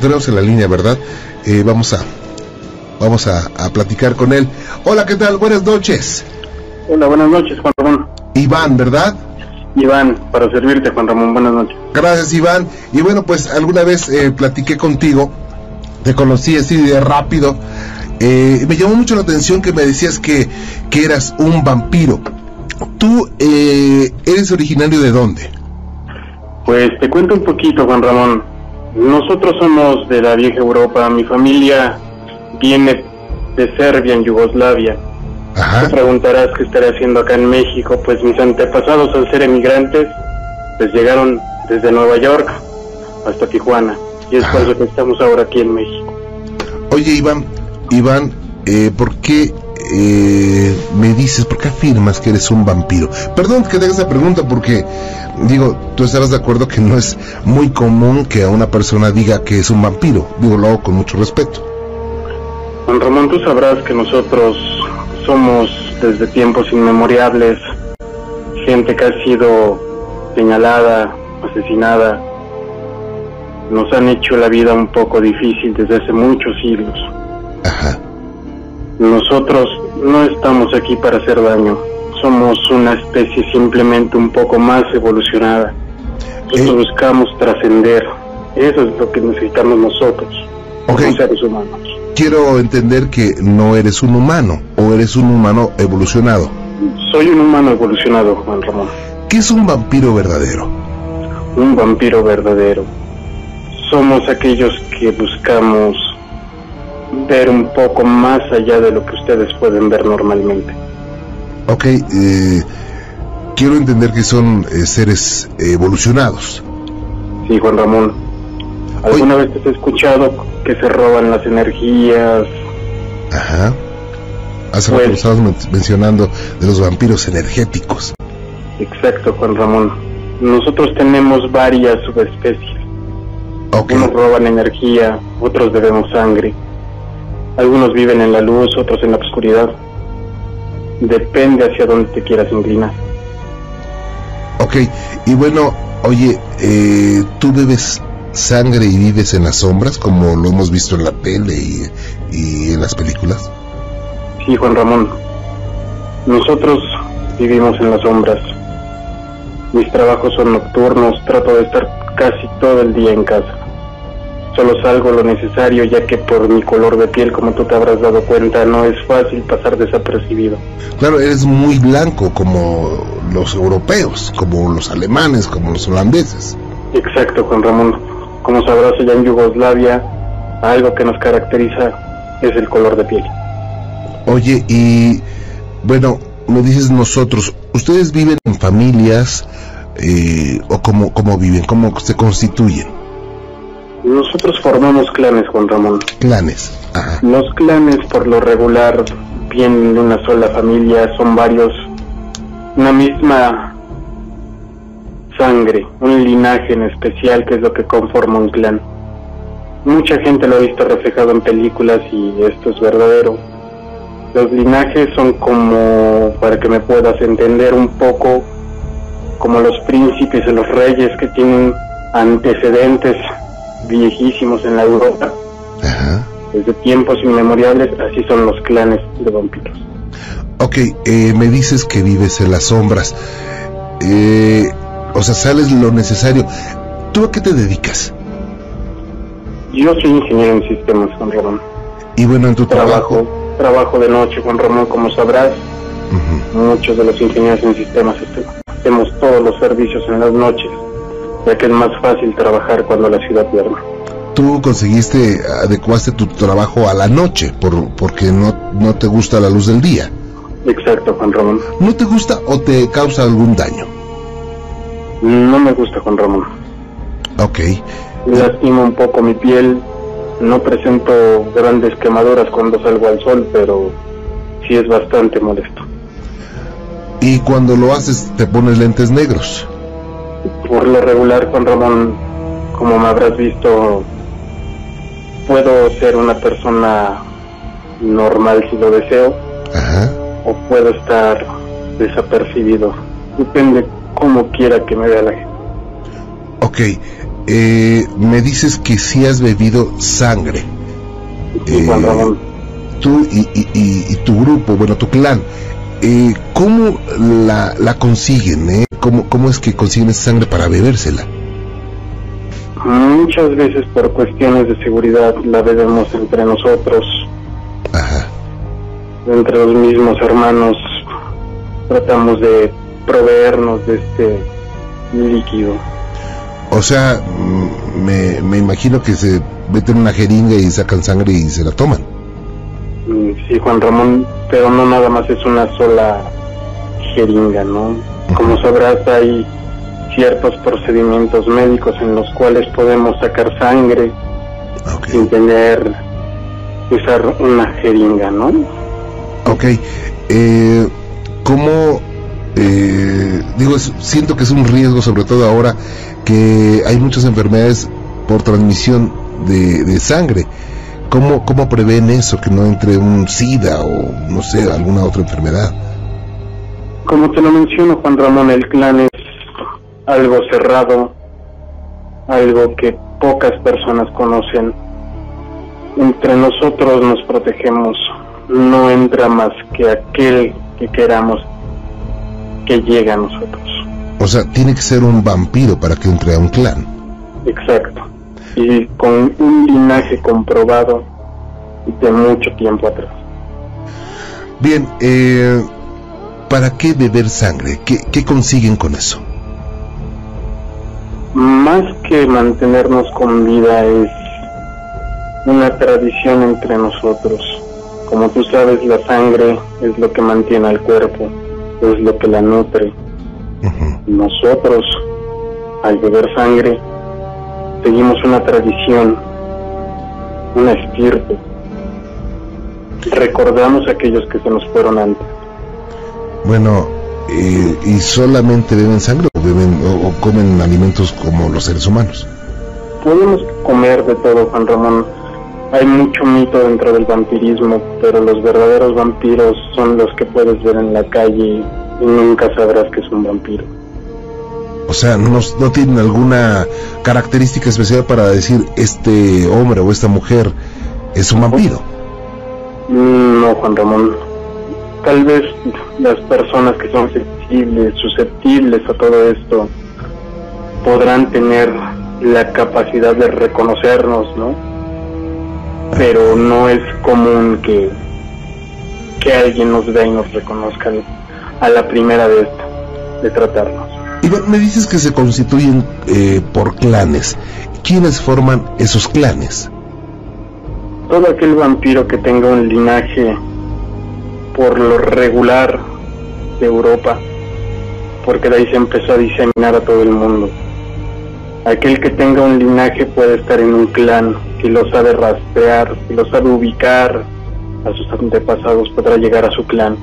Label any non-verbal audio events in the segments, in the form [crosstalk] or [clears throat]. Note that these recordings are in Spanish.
Lo tenemos en la línea, ¿verdad? Eh, vamos a vamos a, a, platicar con él. Hola, ¿qué tal? Buenas noches. Hola, buenas noches, Juan Ramón. Iván, ¿verdad? Iván, para servirte, Juan Ramón. Buenas noches. Gracias, Iván. Y bueno, pues alguna vez eh, platiqué contigo, te conocí así de rápido. Eh, me llamó mucho la atención que me decías que, que eras un vampiro. ¿Tú eh, eres originario de dónde? Pues te cuento un poquito, Juan Ramón. Nosotros somos de la vieja Europa. Mi familia viene de Serbia, en Yugoslavia. Ajá. Te preguntarás qué estaré haciendo acá en México. Pues mis antepasados, al ser emigrantes, pues llegaron desde Nueva York hasta Tijuana. Y es por eso que estamos ahora aquí en México. Oye, Iván, Iván, eh, ¿por qué eh, me dices, por qué afirmas que eres un vampiro? Perdón que te haga esa pregunta porque, digo, tú estarás de acuerdo que no es muy común que a una persona diga que es un vampiro. Digo, lo hago con mucho respeto. Juan Ramón, tú sabrás que nosotros somos desde tiempos inmemoriales gente que ha sido señalada, asesinada. Nos han hecho la vida un poco difícil desde hace muchos siglos. Ajá. Nosotros no estamos aquí para hacer daño. Somos una especie simplemente un poco más evolucionada. Nosotros Eh. buscamos trascender. Eso es lo que necesitamos nosotros, Ok. como seres humanos. Quiero entender que no eres un humano o eres un humano evolucionado. Soy un humano evolucionado, Juan Ramón. ¿Qué es un vampiro verdadero? Un vampiro verdadero. Somos aquellos que buscamos ver un poco más allá de lo que ustedes pueden ver normalmente. Ok, eh, quiero entender que son eh, seres evolucionados. Sí, Juan Ramón. ¿Alguna vez te has escuchado que se roban las energías? Ajá. Hace Pues- rato estabas men- mencionando de los vampiros energéticos. Exacto, Juan Ramón. Nosotros tenemos varias subespecies. Ok, Unos roban energía, otros bebemos sangre. Algunos viven en la luz, otros en la oscuridad. Depende hacia dónde te quieras inclinar. ok. Y bueno, oye, eh, ¿tú bebes sangre y vives en las sombras como lo hemos visto en la tele y, y en las películas? Sí, Juan Ramón. Nosotros vivimos en las sombras. Mis trabajos son nocturnos, trato de estar casi todo el día en casa. Solo salgo lo necesario ya que por mi color de piel, como tú te habrás dado cuenta, no es fácil pasar desapercibido. Claro, eres muy blanco como los europeos, como los alemanes, como los holandeses. Exacto, Juan Ramón. Como sabrás, allá en Yugoslavia, algo que nos caracteriza es el color de piel. Oye, y bueno, me dices nosotros, ¿ustedes viven en familias eh, o cómo, cómo viven, cómo se constituyen? Nosotros formamos clanes, Juan Ramón. Clanes. Ajá. Los clanes por lo regular vienen de una sola familia, son varios, una misma sangre, un linaje en especial que es lo que conforma un clan. Mucha gente lo ha visto reflejado en películas y esto es verdadero. Los linajes son como, para que me puedas entender un poco, como los príncipes y los reyes que tienen antecedentes viejísimos en la Europa Ajá. desde tiempos inmemoriales, así son los clanes de vampiros. Ok, eh, me dices que vives en las sombras. Eh, o sea, sales lo necesario. ¿Tú a qué te dedicas? Yo soy ingeniero en sistemas, Juan Ramón. Y bueno, en tu Trabajo, trabajo. trabajo de noche, Juan Ramón, como sabrás, muchos de los ingenieros en sistemas este- hacemos todos los servicios en las noches, ya que es más fácil trabajar cuando la ciudad duerme. Tú conseguiste, adecuaste tu trabajo a la noche por, porque no, no te gusta la luz del día. Exacto, Juan Ramón. ¿No te gusta o te causa algún daño? No me gusta, Juan Ramón. Ok. Me lastima un poco mi piel, no presento grandes quemaduras cuando salgo al sol, pero sí es bastante molesto. Y cuando lo haces te pones lentes negros. Por lo regular, Juan Ramón, como me habrás visto, puedo ser una persona normal si lo deseo, Ajá. o puedo estar desapercibido. Depende cómo quiera que me vea la gente. Ok. eh, me dices que sí has bebido sangre. Sí, Juan Eh, Ramón. Tú y, y- y- y tu grupo, bueno, tu clan, eh, ¿cómo la, la consiguen? Eh? ¿Cómo, ¿Cómo es que consiguen esa sangre para bebérsela? Muchas veces por cuestiones de seguridad la bebemos entre nosotros, Ajá. entre los mismos hermanos. Tratamos de proveernos de este líquido. O sea, me, me imagino que se meten una jeringa y sacan sangre y se la toman. Sí, Juan Ramón, pero no nada más es una sola jeringa, ¿no? Como sabrás, hay ciertos procedimientos médicos en los cuales podemos sacar sangre sin tener usar una jeringa, ¿no? Ok. Eh, ¿Cómo eh, digo, es- siento que es un riesgo, sobre todo ahora que hay muchas enfermedades por transmisión de, de sangre. ¿Cómo, ¿Cómo prevén eso, que no entre un SIDA o no sé, alguna otra enfermedad? Como te lo menciono, Juan Ramón, el clan es algo cerrado, algo que pocas personas conocen. Entre nosotros nos protegemos, no entra más que aquel que queramos que llegue a nosotros. O sea, tiene que ser un vampiro para que entre a un clan. Exacto. Y con un linaje comprobado de mucho tiempo atrás. Bien, eh, ¿para qué beber sangre? ¿Qué, qué consiguen con eso? Más que mantenernos con vida es una tradición entre nosotros. Como tú sabes, la sangre es lo que mantiene al cuerpo, es lo que la nutre. Nosotros, al beber sangre, seguimos una tradición, una estirpe. Recordamos a aquellos que se nos fueron antes. Bueno, eh, ¿y solamente beben sangre o, beben, o, o comen alimentos como los seres humanos? Podemos comer de todo, Juan Ramón. Hay mucho mito dentro del vampirismo, pero los verdaderos vampiros son los que puedes ver en la calle y nunca sabrás que es un vampiro. O sea, no, no tienen alguna característica especial para decir este hombre o esta mujer es un vampiro. No, Juan Ramón. Tal vez las personas que son sensibles, susceptibles a todo esto, podrán tener la capacidad de reconocernos, ¿no? Pero no es común que, que alguien nos vea y nos reconozca a la primera de de tratarnos. Me dices que se constituyen eh, por clanes. ¿Quiénes forman esos clanes? Todo aquel vampiro que tenga un linaje por lo regular de Europa, porque de ahí se empezó a diseminar a todo el mundo. Aquel que tenga un linaje puede estar en un clan, que lo sabe rastrear, que lo sabe ubicar a sus antepasados, podrá llegar a su clan.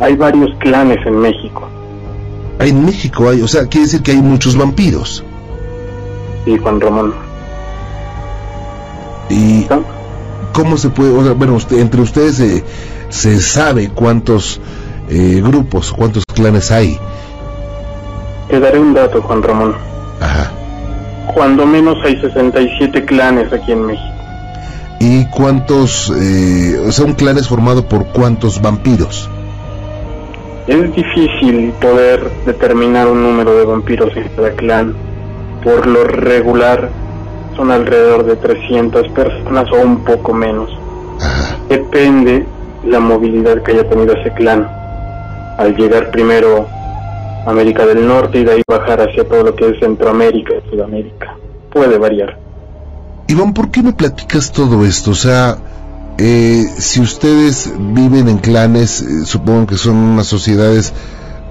Hay varios clanes en México, En México hay, o sea, quiere decir que hay muchos vampiros. y Juan Ramón. ¿Y cómo se puede, o sea, bueno, usted- entre ustedes eh, se sabe cuántos eh, grupos, cuántos clanes hay? Te daré un dato, Juan Ramón. Ajá. Cuando menos hay 67 clanes aquí en México. ¿Y cuántos, eh, o sea, un clan es formado por cuántos vampiros? Es difícil poder determinar un número de vampiros en cada clan. Por lo regular son alrededor de 300 personas o un poco menos. Ajá. Depende la movilidad que haya tenido ese clan. Al llegar primero a América del Norte y de ahí bajar hacia todo lo que es Centroamérica y Sudamérica. Puede variar. Iván, ¿por qué me platicas todo esto? O sea, eh, si ustedes viven en clanes, eh, supongo que son unas sociedades,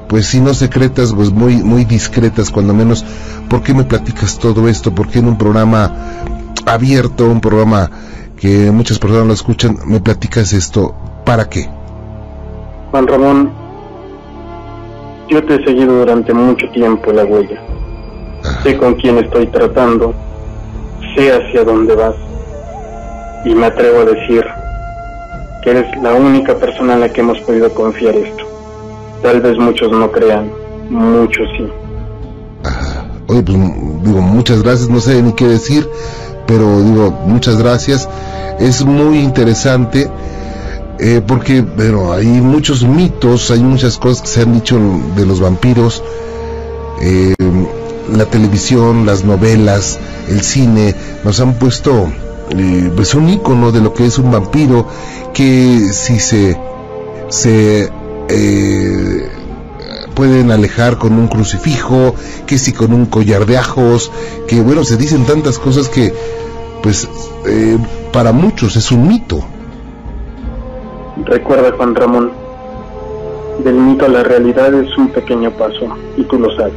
pues si no secretas, pues muy, muy discretas, cuando menos. ¿Por qué me platicas todo esto? ¿Por qué en un programa abierto, un programa que muchas personas lo escuchan, me platicas esto? ¿Para qué? Juan Ramón, yo te he seguido durante mucho tiempo la huella. Sé con quién estoy tratando, sé hacia dónde vas y me atrevo a decir que eres la única persona en la que hemos podido confiar esto. Tal vez muchos no crean, muchos sí. Ajá. oye, pues digo, muchas gracias, no sé ni qué decir, pero digo, muchas gracias. Es muy interesante eh, porque, bueno, hay muchos mitos, hay muchas cosas que se han dicho de los vampiros. Eh, la televisión, las novelas, el cine, nos han puesto eh, pues un icono de lo que es un vampiro, que si se, se eh, pueden alejar con un crucifijo, que si con un collar de ajos, que bueno, se dicen tantas cosas que pues eh, para muchos es un mito. Recuerda Juan Ramón, del mito a la realidad es un pequeño paso, y tú lo sabes.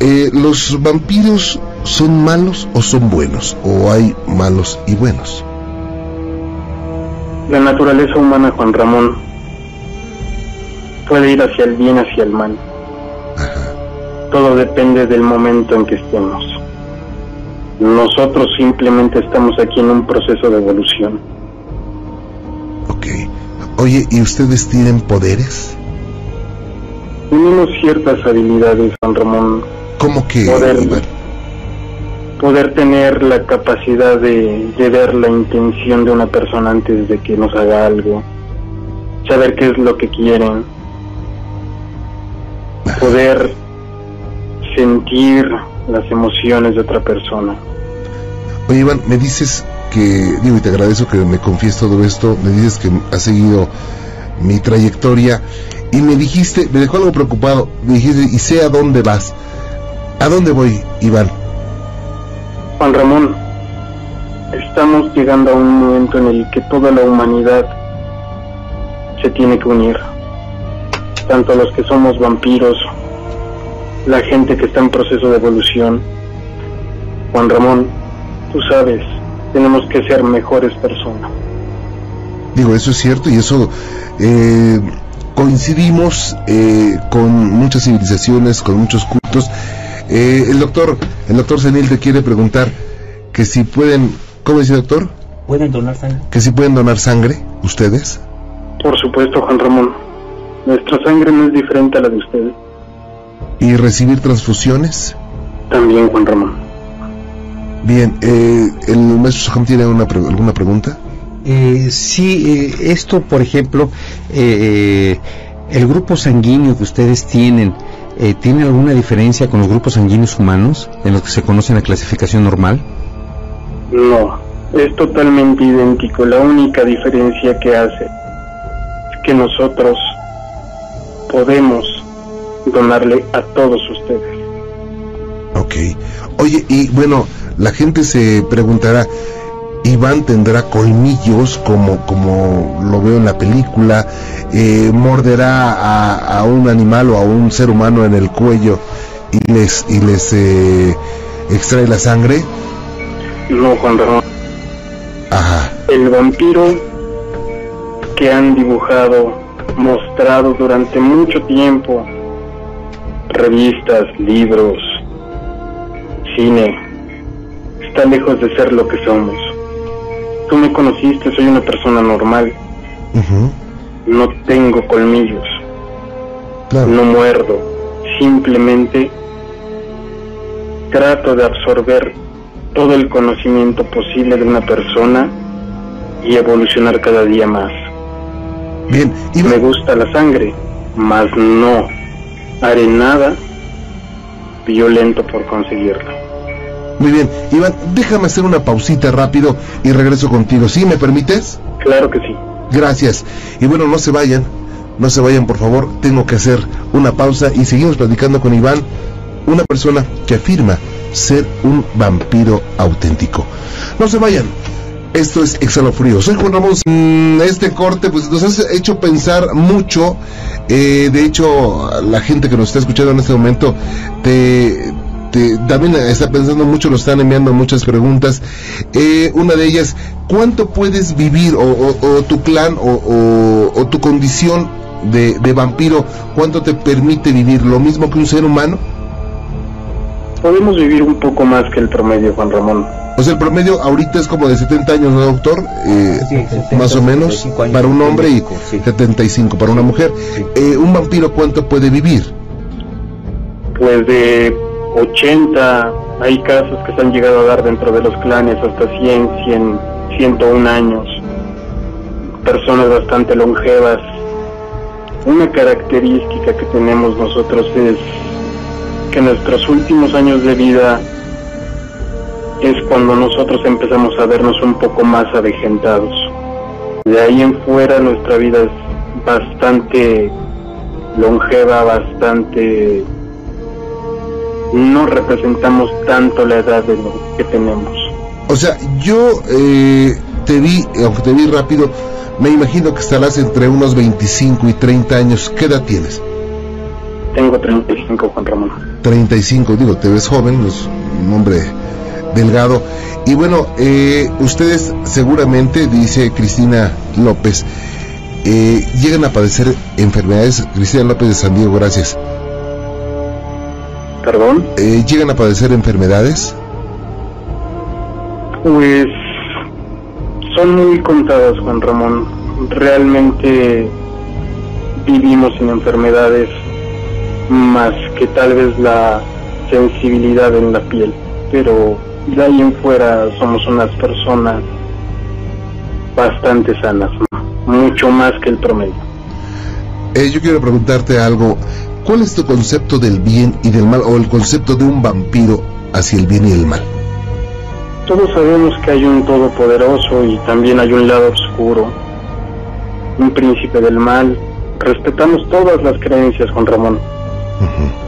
Eh, ¿Los vampiros son malos o son buenos? ¿O hay malos y buenos? La naturaleza humana, Juan Ramón, puede ir hacia el bien, hacia el mal. Todo depende del momento en que estemos. Nosotros simplemente estamos aquí en un proceso de evolución. Ok. Oye, ¿y ustedes tienen poderes? Tenemos ciertas habilidades, Juan Ramón. ¿Cómo que? Poder, poder tener la capacidad de, de ver la intención de una persona antes de que nos haga algo. Saber qué es lo que quieren. Poder sentir las emociones de otra persona. Oye, Iván, me dices que, digo, y te agradezco que me confíes todo esto, me dices que has seguido mi trayectoria y me dijiste, me dejó algo preocupado, me dijiste, y sé a dónde vas. ¿A dónde voy, Iván? Juan Ramón, estamos llegando a un momento en el que toda la humanidad se tiene que unir. Tanto los que somos vampiros, la gente que está en proceso de evolución. Juan Ramón, tú sabes, tenemos que ser mejores personas. Digo, eso es cierto y eso eh, coincidimos eh, con muchas civilizaciones, con muchos cultos. Eh, el doctor, el doctor Senil te quiere preguntar que si pueden, ¿cómo dice doctor? ¿Pueden donar sangre? Que si pueden donar sangre, ustedes. Por supuesto, Juan Ramón. Nuestra sangre no es diferente a la de ustedes. ¿Y recibir transfusiones? También, Juan Ramón. Bien, eh, ¿el maestro Soham tiene una pre- alguna pregunta? Eh, sí, eh, esto, por ejemplo, eh, el grupo sanguíneo que ustedes tienen, eh, ¿tiene alguna diferencia con los grupos sanguíneos humanos en los que se conoce la clasificación normal? No, es totalmente idéntico. La única diferencia que hace es que nosotros podemos donarle a todos ustedes. Ok. Oye, y bueno, la gente se preguntará, Iván tendrá colmillos como, como lo veo en la película, eh, morderá a, a un animal o a un ser humano en el cuello y les, y les eh, extrae la sangre. No, Juan Ramón. Ajá. El vampiro que han dibujado, mostrado durante mucho tiempo, revistas, libros, cine, está lejos de ser lo que somos. Tú me conociste, soy una persona normal, no tengo colmillos, Claro. no muerdo, simplemente trato de absorber todo el conocimiento posible de una persona y evolucionar cada día más. Bien, Me Iván, gusta la sangre, mas no haré nada violento por conseguirla. Muy bien. Iván, déjame hacer una pausita rápido y regreso contigo. ¿Sí? ¿Me permites? Claro que sí. Gracias. Y bueno, no se vayan, no se vayan por favor, tengo que hacer una pausa y seguimos platicando con Iván, una persona que afirma ser un vampiro auténtico. No se vayan. Esto es Exhalofrío. Soy Juan Ramón. Mm, Este corte pues nos has hecho pensar mucho. Eh, de hecho, la gente que nos está escuchando en este momento te, te- también está pensando mucho, nos están enviando muchas preguntas. Eh, una de ellas, ¿cuánto puedes vivir o, o- o tu clan o, o- o tu condición de, de vampiro, cuánto te permite vivir? ¿Lo mismo que un ser humano? Podemos vivir un poco más que el promedio, Juan Ramón. O sea, el promedio ahorita es como de 70 años, ¿no, doctor? Eh, Sí, 70, más o menos, 75 años, para un hombre y 75, sí. 75 para una mujer. Sí. Eh, ¿Un vampiro cuánto puede vivir? pues de 80, hay casos que se han llegado a dar dentro de los clanes hasta 100, 100, 101 años, personas bastante longevas. Una característica que tenemos nosotros es que nuestros últimos años de vida es cuando nosotros empezamos a vernos un poco más avejentados. De ahí en fuera nuestra vida es bastante longeva, bastante... No representamos tanto la edad de lo que tenemos. O sea, yo eh, te vi, aunque te vi rápido, me imagino que estarás entre unos 25 y 30 años. ¿Qué edad tienes? Tengo 35, Juan Ramón. 35, digo, te ves joven, es un hombre delgado. Y bueno, eh, ustedes seguramente, dice Cristina López, eh, llegan a padecer enfermedades. Cristina López de San Diego, gracias. ¿Perdón? Eh, ¿Llegan a padecer enfermedades? Pues son muy contadas, Juan Ramón. Realmente vivimos sin enfermedades más que tal vez la sensibilidad en la piel. Pero de ahí en fuera somos unas personas bastante sanas, mucho más que el promedio. Eh, yo quiero preguntarte algo. ¿Cuál es tu concepto del bien y del mal o el concepto de un vampiro hacia el bien y el mal? Todos sabemos que hay un todopoderoso y también hay un lado oscuro, un príncipe del mal. Respetamos todas las creencias, Juan Ramón.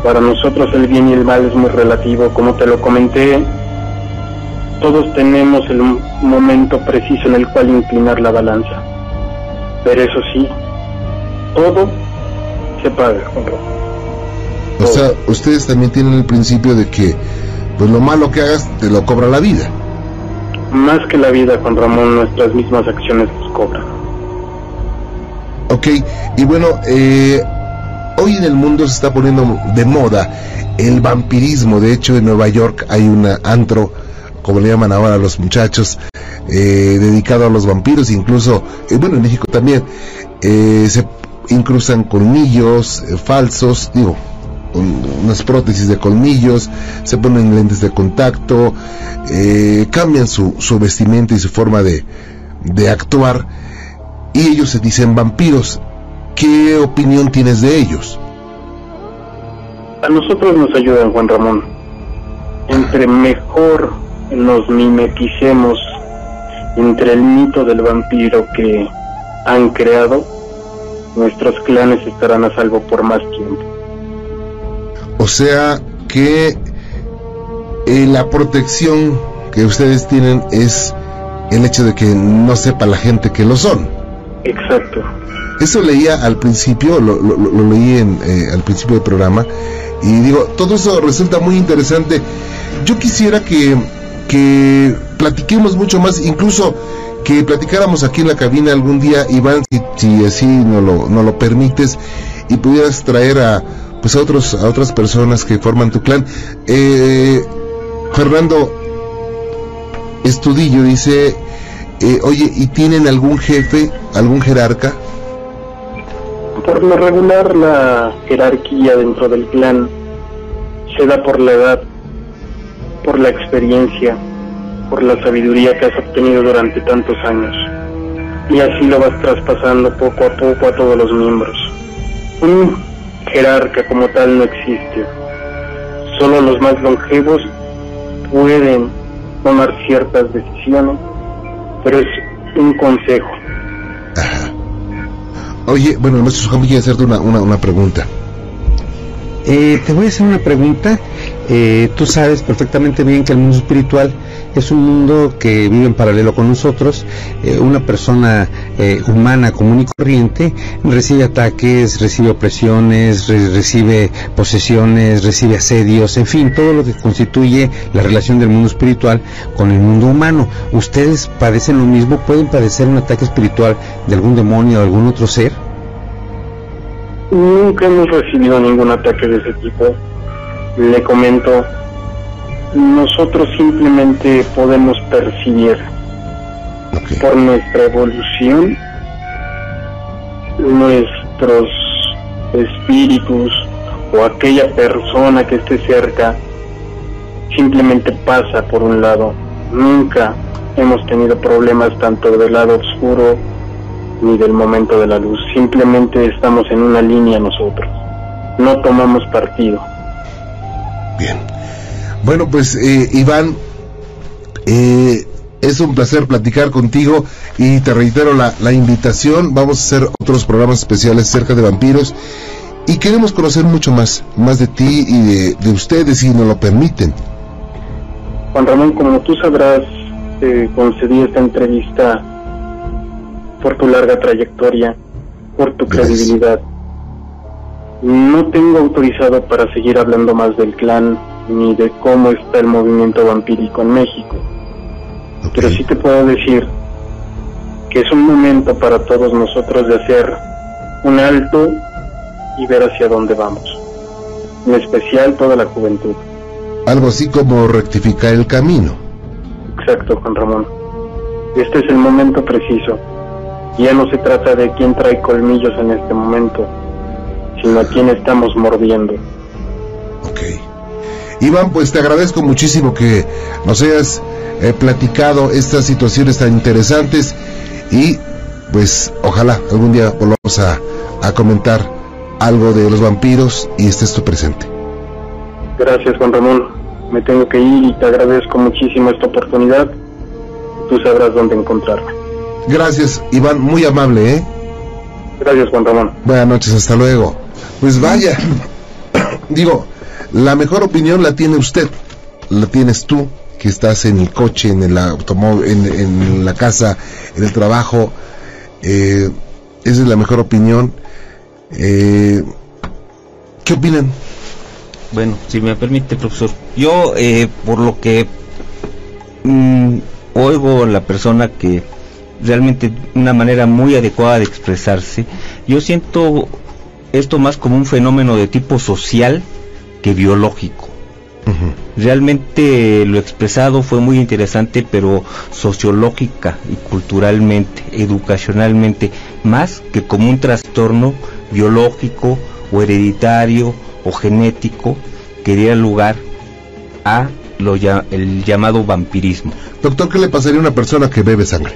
Para nosotros el bien y el mal es muy relativo, como te lo comenté. Todos tenemos el momento preciso en el cual inclinar la balanza. Pero eso sí, todo se paga, Juan Ramón. O sea, ustedes también tienen el principio de que pues lo malo que hagas te lo cobra la vida. Más que la vida, Juan Ramón, nuestras mismas acciones nos cobran. Ok, y bueno, eh, hoy en el mundo se está poniendo de moda el vampirismo. De hecho, en Nueva York hay una antro, como le llaman ahora a los muchachos, eh, dedicado a los vampiros. Incluso, eh, bueno, en México también eh, se incrustan colmillos eh, falsos, digo, un- unas prótesis de colmillos, se ponen lentes de contacto, eh, cambian su, su vestimenta y su forma de, de actuar y ellos se dicen vampiros. ¿Qué opinión tienes de ellos? A nosotros nos ayudan, Juan Ramón. Entre mejor nos mimeticemos entre el mito del vampiro que han creado, nuestros clanes estarán a salvo por más tiempo. O sea que eh, la protección que ustedes tienen es el hecho de que no sepa la gente que lo son. Exacto. Eso leía al principio, lo, lo- lo leí en, eh, al principio del programa, y digo, todo eso resulta muy interesante. Yo quisiera que, que platiquemos mucho más, incluso que platicáramos aquí en la cabina algún día, Iván, si, si así no lo, no lo permites, y pudieras traer a pues a otros a otras personas que forman tu clan. Eh, Fernando Estudillo dice, eh, oye, ¿y tienen algún jefe, algún jerarca? Por lo regular, la jerarquía dentro del clan se da por la edad, por la experiencia, por la sabiduría que has obtenido durante tantos años. Y así lo vas traspasando poco a poco a todos los miembros. Un jerarca como tal no existe. Solo los más longevos pueden tomar ciertas decisiones, pero es un consejo. Ajá. Oye, bueno, maestro Sujambi quiere hacerte una, una, una pregunta. Eh, te voy a hacer una pregunta. Eh, tú sabes perfectamente bien que el mundo espiritual es un mundo que vive en paralelo con nosotros. Eh, una persona eh, humana común y corriente recibe ataques, recibe opresiones, re- recibe posesiones, recibe asedios, en fin, todo lo que constituye la relación del mundo espiritual con el mundo humano. ¿Ustedes padecen lo mismo? ¿Pueden padecer un ataque espiritual de algún demonio o algún otro ser? Nunca hemos recibido ningún ataque de ese tipo. Le comento, nosotros simplemente podemos percibir por nuestra evolución nuestros espíritus o aquella persona que esté cerca simplemente pasa por un lado. Nunca hemos tenido problemas tanto del lado oscuro ni del momento de la luz. Simplemente estamos en una línea nosotros. No tomamos partido. Bien. Bueno, pues eh, Iván, eh, es un placer platicar contigo y te reitero la, la, invitación. Vamos a hacer otros programas especiales cerca de vampiros y queremos conocer mucho más, más de ti y de, de ustedes si nos lo permiten. Juan Ramón, como tú sabrás, eh, concedí esta entrevista por tu larga trayectoria, por tu Gracias. credibilidad. No tengo autorizado para seguir hablando más del clan ni de cómo está el movimiento vampírico en México. Okay. Pero sí te puedo decir que es un momento para todos nosotros de hacer un alto y ver hacia dónde vamos. En especial toda la juventud. Algo así como rectificar el camino. Exacto, Juan Ramón. Este es el momento preciso. Ya no se trata de quién trae colmillos en este momento, sino a quién estamos mordiendo. Ok. Iván, pues te agradezco muchísimo que nos hayas eh, platicado estas situaciones tan interesantes y pues ojalá algún día volvamos a, a comentar algo de los vampiros y estés tú presente. Gracias Juan Ramón, me tengo que ir y te agradezco muchísimo esta oportunidad. Tú sabrás dónde encontrarme. Gracias Iván, muy amable, ¿eh? Gracias Juan Ramón. Buenas noches, hasta luego. Pues vaya, [coughs] digo, la mejor opinión la tiene usted, la tienes tú, que estás en el coche, en el automóvil, en, la casa, en el trabajo. Eh, esa es la mejor opinión. Eh, ¿Qué opinan? Bueno, si me permite, profesor, yo eh, por lo que mm, oigo la persona que realmente una manera muy adecuada de expresarse, yo siento esto más como un fenómeno de tipo social que biológico. Uh -huh. Realmente lo expresado fue muy interesante, pero sociológica y culturalmente, educacionalmente, más que como un trastorno biológico o hereditario o genético que diera lugar a lo ya, el llamado vampirismo. Doctor, ¿qué le pasaría a una persona que bebe sangre?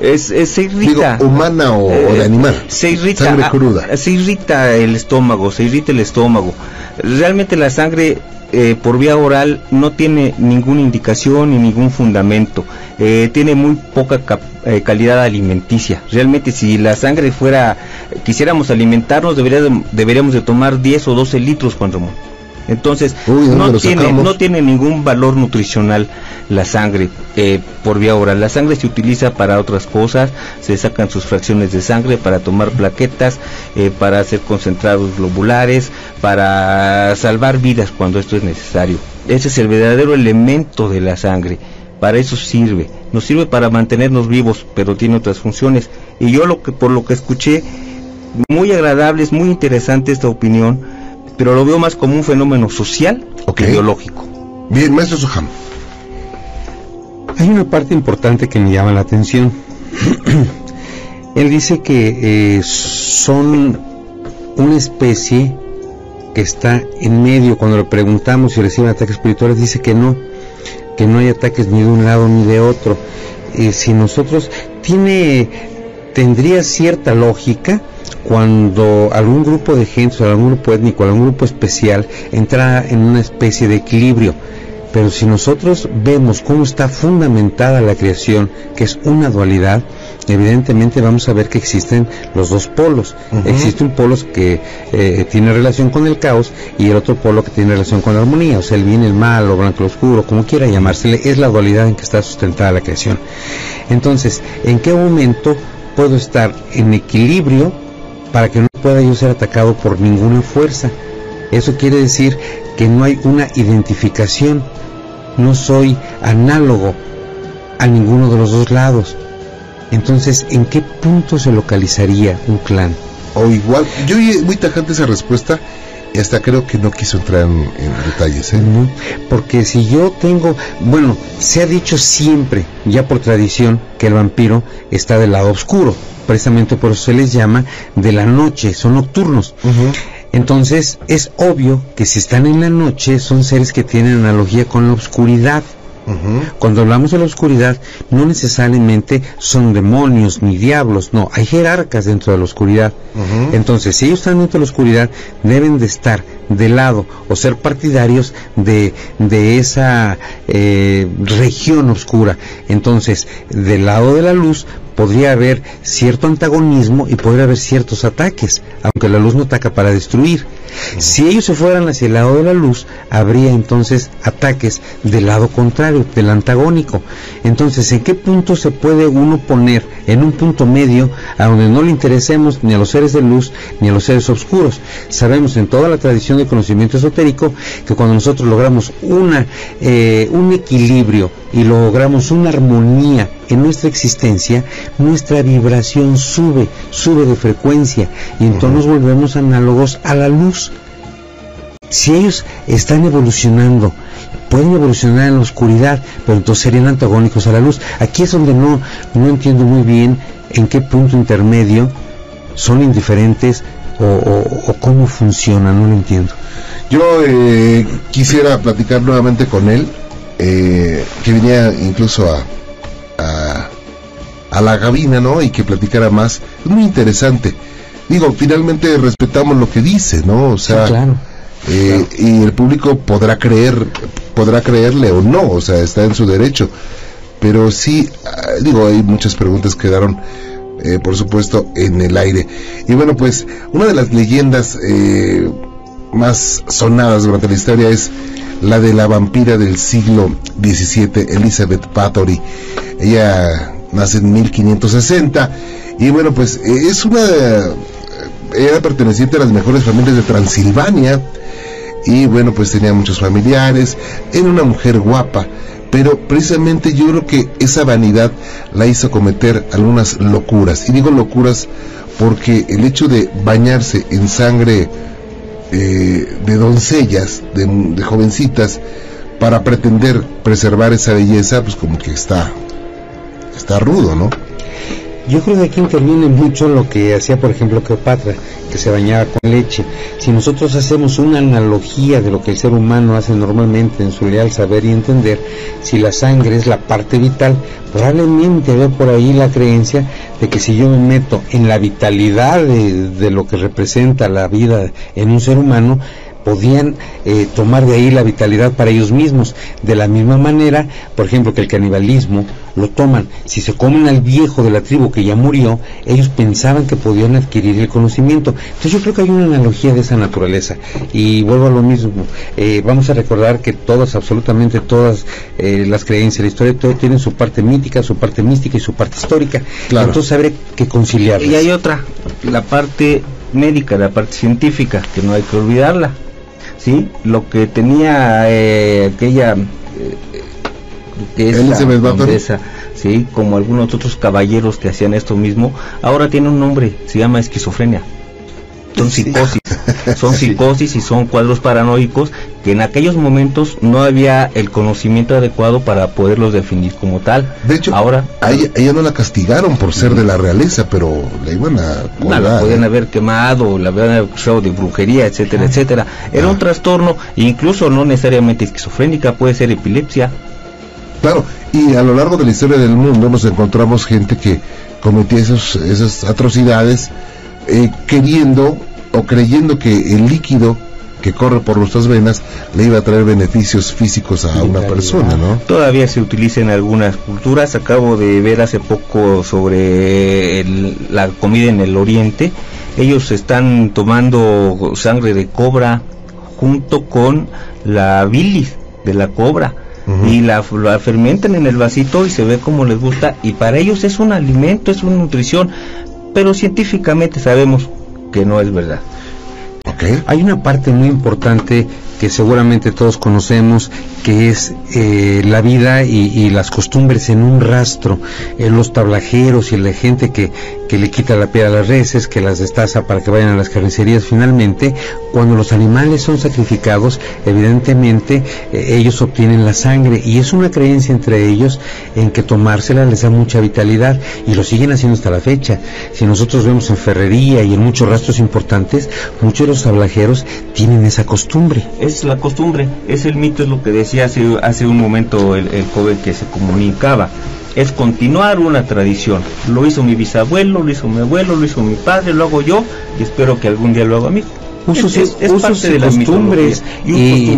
Es, es, se irrita. Digo, humana o, eh, o, de animal. Se irrita. Sangre cruda. Se irrita el estómago, se irrita el estómago. Realmente la sangre eh, por vía oral no tiene ninguna indicación ni ningún fundamento. Eh, tiene muy poca eh, calidad alimenticia. Realmente si la sangre fuera, quisiéramos alimentarnos, debería de, deberíamos de tomar 10 o 12 litros, Juan Ramón. Entonces, Uy, no, tiene, no tiene ningún valor nutricional la sangre eh, por vía oral. La sangre se utiliza para otras cosas, se sacan sus fracciones de sangre para tomar plaquetas, eh, para hacer concentrados globulares, para salvar vidas cuando esto es necesario. Ese es el verdadero elemento de la sangre. Para eso sirve. Nos sirve para mantenernos vivos, pero tiene otras funciones. Y yo lo que por lo que escuché, muy agradable, es muy interesante esta opinión pero lo veo más como un fenómeno social okay. que biológico. Bien, maestro Soham. Hay una parte importante que me llama la atención. [clears throat] Él dice que eh, son una especie que está en medio. Cuando le preguntamos si reciben ataques espirituales, dice que no, que no hay ataques ni de un lado ni de otro. Eh, si nosotros tiene, tendría cierta lógica cuando algún grupo de gente, o algún grupo étnico, algún grupo especial entra en una especie de equilibrio. Pero si nosotros vemos cómo está fundamentada la creación, que es una dualidad, evidentemente vamos a ver que existen los dos polos. Uh -huh. Existe un polo que eh, tiene relación con el caos y el otro polo que tiene relación con la armonía, o sea, el bien, el mal, lo blanco, lo oscuro, como quiera llamársele, es la dualidad en que está sustentada la creación. Entonces, ¿en qué momento puedo estar en equilibrio para que no pueda yo ser atacado por ninguna fuerza. Eso quiere decir que no hay una identificación, no soy análogo a ninguno de los dos lados. Entonces, ¿en qué punto se localizaría un clan? O igual, yo muy tajante esa respuesta hasta creo que no quiso entrar en, en detalles. ¿eh? Porque si yo tengo, bueno, se ha dicho siempre, ya por tradición, que el vampiro está del lado oscuro precisamente por eso se les llama de la noche, son nocturnos. Uh -huh. Entonces es obvio que si están en la noche son seres que tienen analogía con la oscuridad. Cuando hablamos de la oscuridad, no necesariamente son demonios ni diablos, no, hay jerarcas dentro de la oscuridad. Entonces, si ellos están dentro de la oscuridad, deben de estar de lado o ser partidarios de, de esa eh, región oscura. Entonces, del lado de la luz podría haber cierto antagonismo y podría haber ciertos ataques, aunque la luz no ataca para destruir. Si ellos se fueran hacia el lado de la luz, habría entonces ataques del lado contrario, del antagónico. Entonces, ¿en qué punto se puede uno poner en un punto medio a donde no le interesemos ni a los seres de luz ni a los seres oscuros? Sabemos en toda la tradición de conocimiento esotérico que cuando nosotros logramos una, eh, un equilibrio y logramos una armonía en nuestra existencia, nuestra vibración sube, sube de frecuencia y entonces volvemos análogos a la luz. Si ellos están evolucionando, pueden evolucionar en la oscuridad, pero entonces serían antagónicos a la luz. Aquí es donde no, no entiendo muy bien en qué punto intermedio son indiferentes o, cómo funciona, no lo entiendo. Yo eh, quisiera platicar nuevamente con él, eh, que venía incluso a, a, la cabina, ¿no? Y que platicara más. Es muy interesante. Digo, finalmente respetamos lo que dice, ¿no? O sea, eh, y el público podrá creer, podrá creerle o no, o sea, está en su derecho. Pero sí, ah, digo, hay muchas preguntas que quedaron eh, por supuesto, en el aire. Y bueno, pues una de las leyendas eh, más sonadas durante la historia es la de la vampira del siglo XVII, Elizabeth Bathory. Ella nace en 1560 y bueno, pues eh, es una... Era perteneciente a las mejores familias de Transilvania y bueno, pues tenía muchos familiares, era una mujer guapa, pero precisamente yo creo que esa vanidad la hizo cometer algunas locuras. Y digo locuras porque el hecho de bañarse en sangre eh, de doncellas, de, jovencitas, para pretender preservar esa belleza, pues como que está, está rudo, ¿no? Yo creo que aquí interviene mucho lo que hacía, por ejemplo, Cleopatra, que se bañaba con leche. Si nosotros hacemos una analogía de lo que el ser humano hace normalmente en su leal saber y entender, si la sangre es la parte vital, probablemente había por ahí la creencia de que si yo me meto en la vitalidad de, de lo que representa la vida en un ser humano, podían eh, tomar de ahí la vitalidad para ellos mismos. De la misma manera, por ejemplo, que el canibalismo lo toman. Si se comen al viejo de la tribu que ya murió, ellos pensaban que podían adquirir el conocimiento. Entonces yo creo que hay una analogía de esa naturaleza. Y vuelvo a lo mismo. Eh, vamos a recordar que todas, absolutamente todas eh, las creencias, la historia, todo tienen su parte mítica, su parte mística y su parte histórica. Entonces habrá que conciliar. Y hay otra, la parte médica, la parte científica, que no hay que olvidarla. ¿Sí? Lo que tenía eh, aquella eh, que es la ¿sí? Como algunos otros caballeros que hacían esto mismo, ahora tiene un nombre, se llama esquizofrenia son psicosis, son [laughs] psicosis y son cuadros paranoicos que en aquellos momentos no había el conocimiento adecuado para poderlos definir como tal. De hecho, ahora a ella, no la castigaron por ser de la realeza, pero la iban a no, la podían haber quemado, la habían acusado de brujería, etcétera, etcétera. Era un trastorno, incluso no necesariamente esquizofrénica, puede ser epilepsia. Claro, y a lo largo de la historia del mundo nos encontramos gente que cometía esos, esas atrocidades eh, queriendo o creyendo que el líquido que corre por nuestras venas le iba a traer beneficios físicos a una persona, ¿no? Todavía se utiliza en algunas culturas. Acabo de ver hace poco sobre la comida en el oriente. Ellos están tomando sangre de cobra junto con la bilis de la cobra. Y la, la fermentan en el vasito y se ve como les gusta. Y para ellos es un alimento, es una nutrición pero científicamente sabemos que no es verdad. Okay. Hay una parte muy importante que seguramente todos conocemos, que es eh, la vida y, las costumbres en un rastro, eh, los tablajeros y la gente que, que le quita la piel a las reses, que las destaza para que vayan a las carnicerías finalmente, cuando los animales son sacrificados, evidentemente eh, ellos obtienen la sangre y es una creencia entre ellos en que tomársela les da mucha vitalidad y lo siguen haciendo hasta la fecha. Si nosotros vemos en ferrería y en muchos rastros importantes, muchos de los tablajeros tienen esa costumbre. La costumbre, es el mito, es lo que decía hace, hace un momento el, el joven que se comunicaba es continuar una tradición. Lo hizo mi bisabuelo, lo hizo mi abuelo, lo hizo mi padre, lo hago yo y espero que algún día lo haga a mí usos, es, parte de las costumbres y,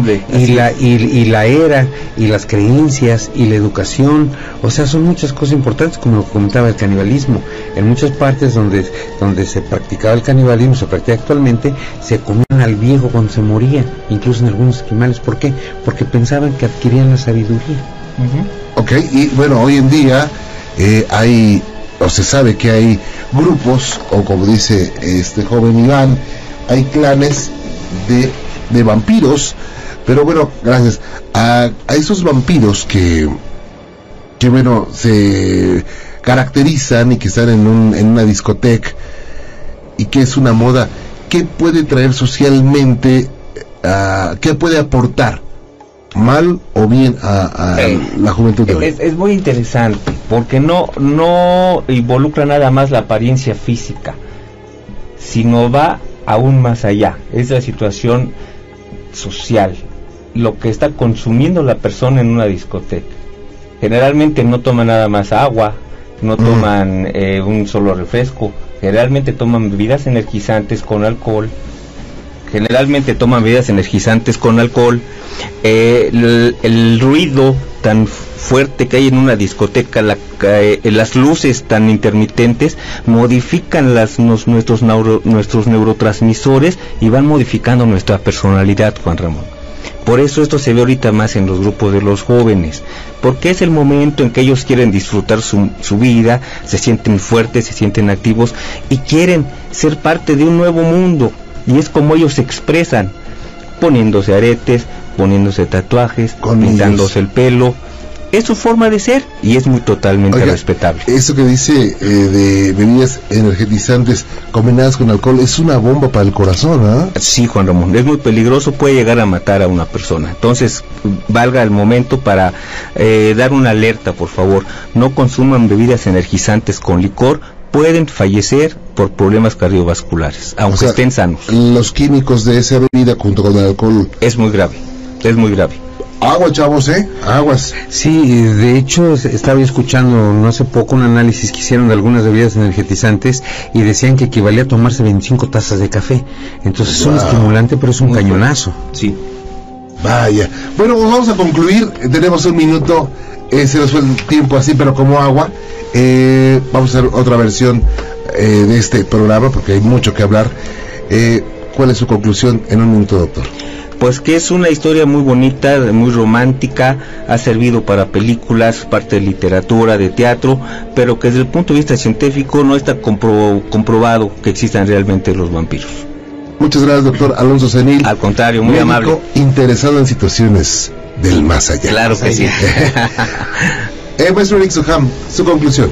la, y, la era y las creencias y la educación, o sea, son muchas cosas importantes como lo comentaba el canibalismo. En muchas partes donde, donde se practicaba el canibalismo, se practica actualmente, se comían al viejo cuando se moría, incluso en algunos esquimales. ¿Por qué? Porque pensaban que adquirían la sabiduría. Ok, y bueno, hoy en día eh, hay, o se sabe que hay grupos, o como dice este joven Iván, hay clanes de, de vampiros, pero bueno, gracias a, a esos vampiros que, que bueno, se caracterizan y que están en, un, en una discoteca y que es una moda, ¿qué puede traer socialmente? Uh, ¿Qué puede aportar? mal o bien a, eh, la juventud de hoy. Es, es, muy interesante porque no no involucra nada más la apariencia física sino va aún más allá, es la situación social, lo que está consumiendo la persona en una discoteca. Generalmente no toman nada más agua, no mm. toman eh, un solo refresco, generalmente toman bebidas energizantes con alcohol, generalmente toman bebidas energizantes con alcohol, eh, el, ruido tan fuerte que hay en una discoteca, eh, las luces tan intermitentes modifican las, nuestros, nuestros neurotransmisores y van modificando nuestra personalidad, Juan Ramón. Por eso esto se ve ahorita más en los grupos de los jóvenes, porque es el momento en que ellos quieren disfrutar su, su, vida, se sienten fuertes, se sienten activos y quieren ser parte de un nuevo mundo. Y es como ellos se expresan, poniéndose aretes, poniéndose tatuajes, pintándose el pelo, es su forma de ser y es muy totalmente respetable. Eso que dice eh, de bebidas energetizantes combinadas con alcohol es una bomba para el corazón, ¿ah? Sí, Juan Ramón, es muy peligroso, puede llegar a matar a una persona. Entonces, valga el momento para eh, dar una alerta, por favor. No consuman bebidas energizantes con licor, pueden fallecer por problemas cardiovasculares, aunque estén sanos. Los químicos de esa bebida junto con el alcohol. Es muy grave, es muy grave. Agua, chavos, ¿eh? Aguas. Sí, de hecho estaba escuchando no hace poco un análisis que hicieron de algunas bebidas energetizantes y decían que equivalía a tomarse 25 tazas de café. Entonces es un estimulante, pero es un cañonazo. Sí. Vaya. Bueno, pues vamos a concluir. Tenemos un minuto. Eh, se nos fue el tiempo así, pero como agua. Eh, vamos a hacer otra versión eh, de este programa porque hay mucho que hablar. ¿Cuál es su conclusión en un minuto, doctor? pues que es una historia muy bonita, muy romántica, ha servido para películas, parte de literatura, de teatro, pero que desde el punto de vista científico no está comprobado que existan realmente los vampiros. Muchas gracias, doctor Alonso Senil. Al contrario, muy amable. Interesado en situaciones del más allá. Claro que sí. [laughs] eh, maestro Eric su conclusión.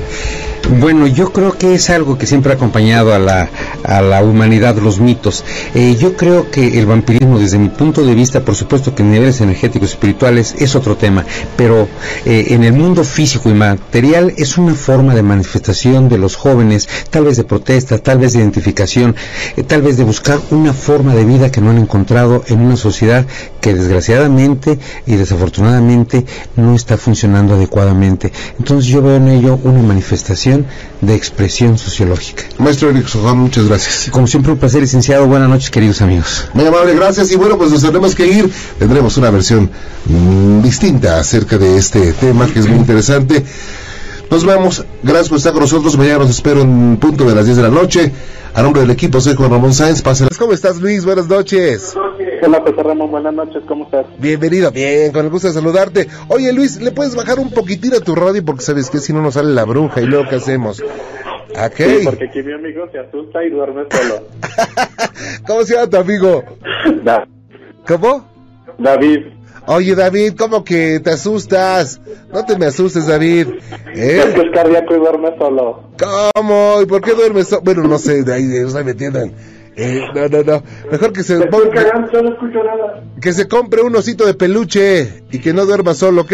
Bueno, yo creo que es algo que siempre ha acompañado a la, a la humanidad, los mitos. Eh, yo creo que el vampirismo, desde mi punto de vista, por supuesto que en niveles energéticos espirituales es otro tema, pero eh, en el mundo físico y material es una forma de manifestación de los jóvenes, tal vez de protesta, tal vez de identificación, eh, tal vez de buscar una forma de vida que no han encontrado en una sociedad que desgraciadamente y desafortunadamente no está funcionando adecuadamente. Entonces yo veo en ello una manifestación de expresión sociológica. Maestro Eric Soján, muchas gracias. Como siempre, un placer, licenciado. Buenas noches, queridos amigos. Muy amable, gracias. Y bueno, pues nos tenemos que ir. Tendremos una versión mm, distinta acerca de este tema que es muy interesante. Nos vemos. Gracias por estar con nosotros. Mañana nos espero en punto de las 10 de la noche. A nombre del equipo, soy Juan Ramón Sáenz. Pásenlas. ¿Cómo estás, Luis? Buenas noches. Hola, José Ramón. Buenas noches. ¿Cómo estás? Bienvenido. Bien, con el gusto de saludarte. Oye, Luis, ¿le puedes bajar un poquitín a tu radio? Porque sabes que si no nos sale la bruja y luego, ¿qué hacemos? Okay. Sí, porque aquí mi amigo se asusta y duerme solo. [laughs] ¿Cómo se llama tu amigo? Da. ¿Cómo? David. Oye, David, ¿cómo que te asustas? No te me asustes, David. ¿Eh? Es que es cardíaco y duerme solo. ¿Cómo? ¿Y por qué duerme solo? Bueno, no sé, de ahí no se me entiendan. Eh, no, no, no. Mejor que se... no escucho nada. Que se compre un osito de peluche y que no duerma solo, ¿ok?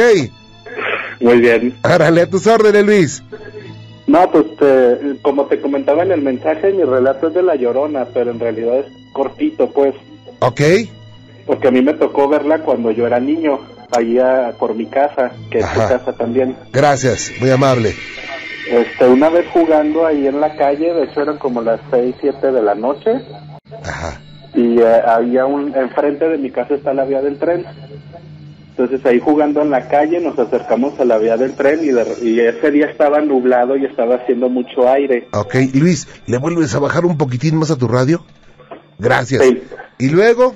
Muy bien. Árale, a tus órdenes, Luis. No, pues como te comentaba en el mensaje, mi relato es de La Llorona, pero en realidad es cortito, pues. Ok. Porque a mí me tocó verla cuando yo era niño, ahí por mi casa, que es tu casa también. Gracias, muy amable. Este, una vez jugando ahí en la calle, de hecho eran como las 6, 7 de la noche. Ajá. Y eh, había un, enfrente de mi casa está la vía del tren. Entonces ahí jugando en la calle nos acercamos a la vía del tren y, y, ese día estaba nublado y estaba haciendo mucho aire. Ok, Luis, ¿le vuelves a bajar un poquitín más a tu radio? Gracias. ¿Y luego?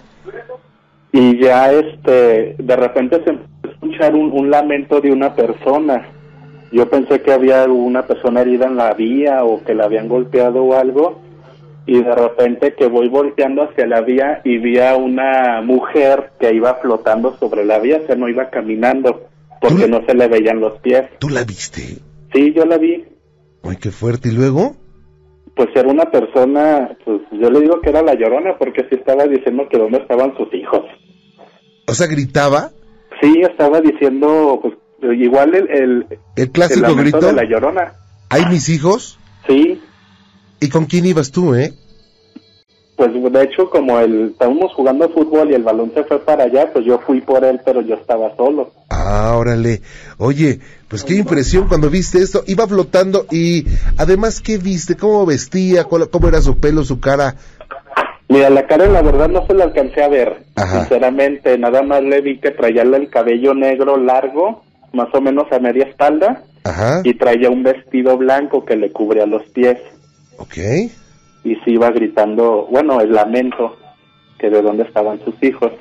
Y ya este, de repente se empezó a escuchar un, un lamento de una persona. Yo pensé que había una persona herida en la vía o que la habían golpeado o algo y de repente que voy volteando hacia la vía y vi a una mujer que iba flotando sobre la vía, o sea, no iba caminando porque no se le veían los pies. ¿Tú la viste? Sí, yo la vi. Ay, qué fuerte. ¿Y luego? Pues era una persona, pues yo le digo que era la llorona porque sí estaba diciendo que dónde estaban sus hijos. O sea, gritaba. Sí, estaba diciendo, pues igual el... El, ¿El clásico grito de la llorona. ¿Hay mis hijos? Sí. ¿Y con quién ibas tú, eh? Pues de hecho, como el, estábamos jugando fútbol y el balón se fue para allá, pues yo fui por él, pero yo estaba solo. Ah, órale. Oye, pues qué impresión cuando viste esto. Iba flotando y además, ¿qué viste? ¿Cómo vestía? ¿Cómo era su pelo, su cara? Mira, la cara la verdad no se la alcancé a ver, sinceramente. Nada más le vi que traía el cabello negro largo, más o menos a media espalda, Ajá. y traía un vestido blanco que le cubría los pies. Ok. Y se iba gritando, bueno, el lamento, que de dónde estaban sus hijos.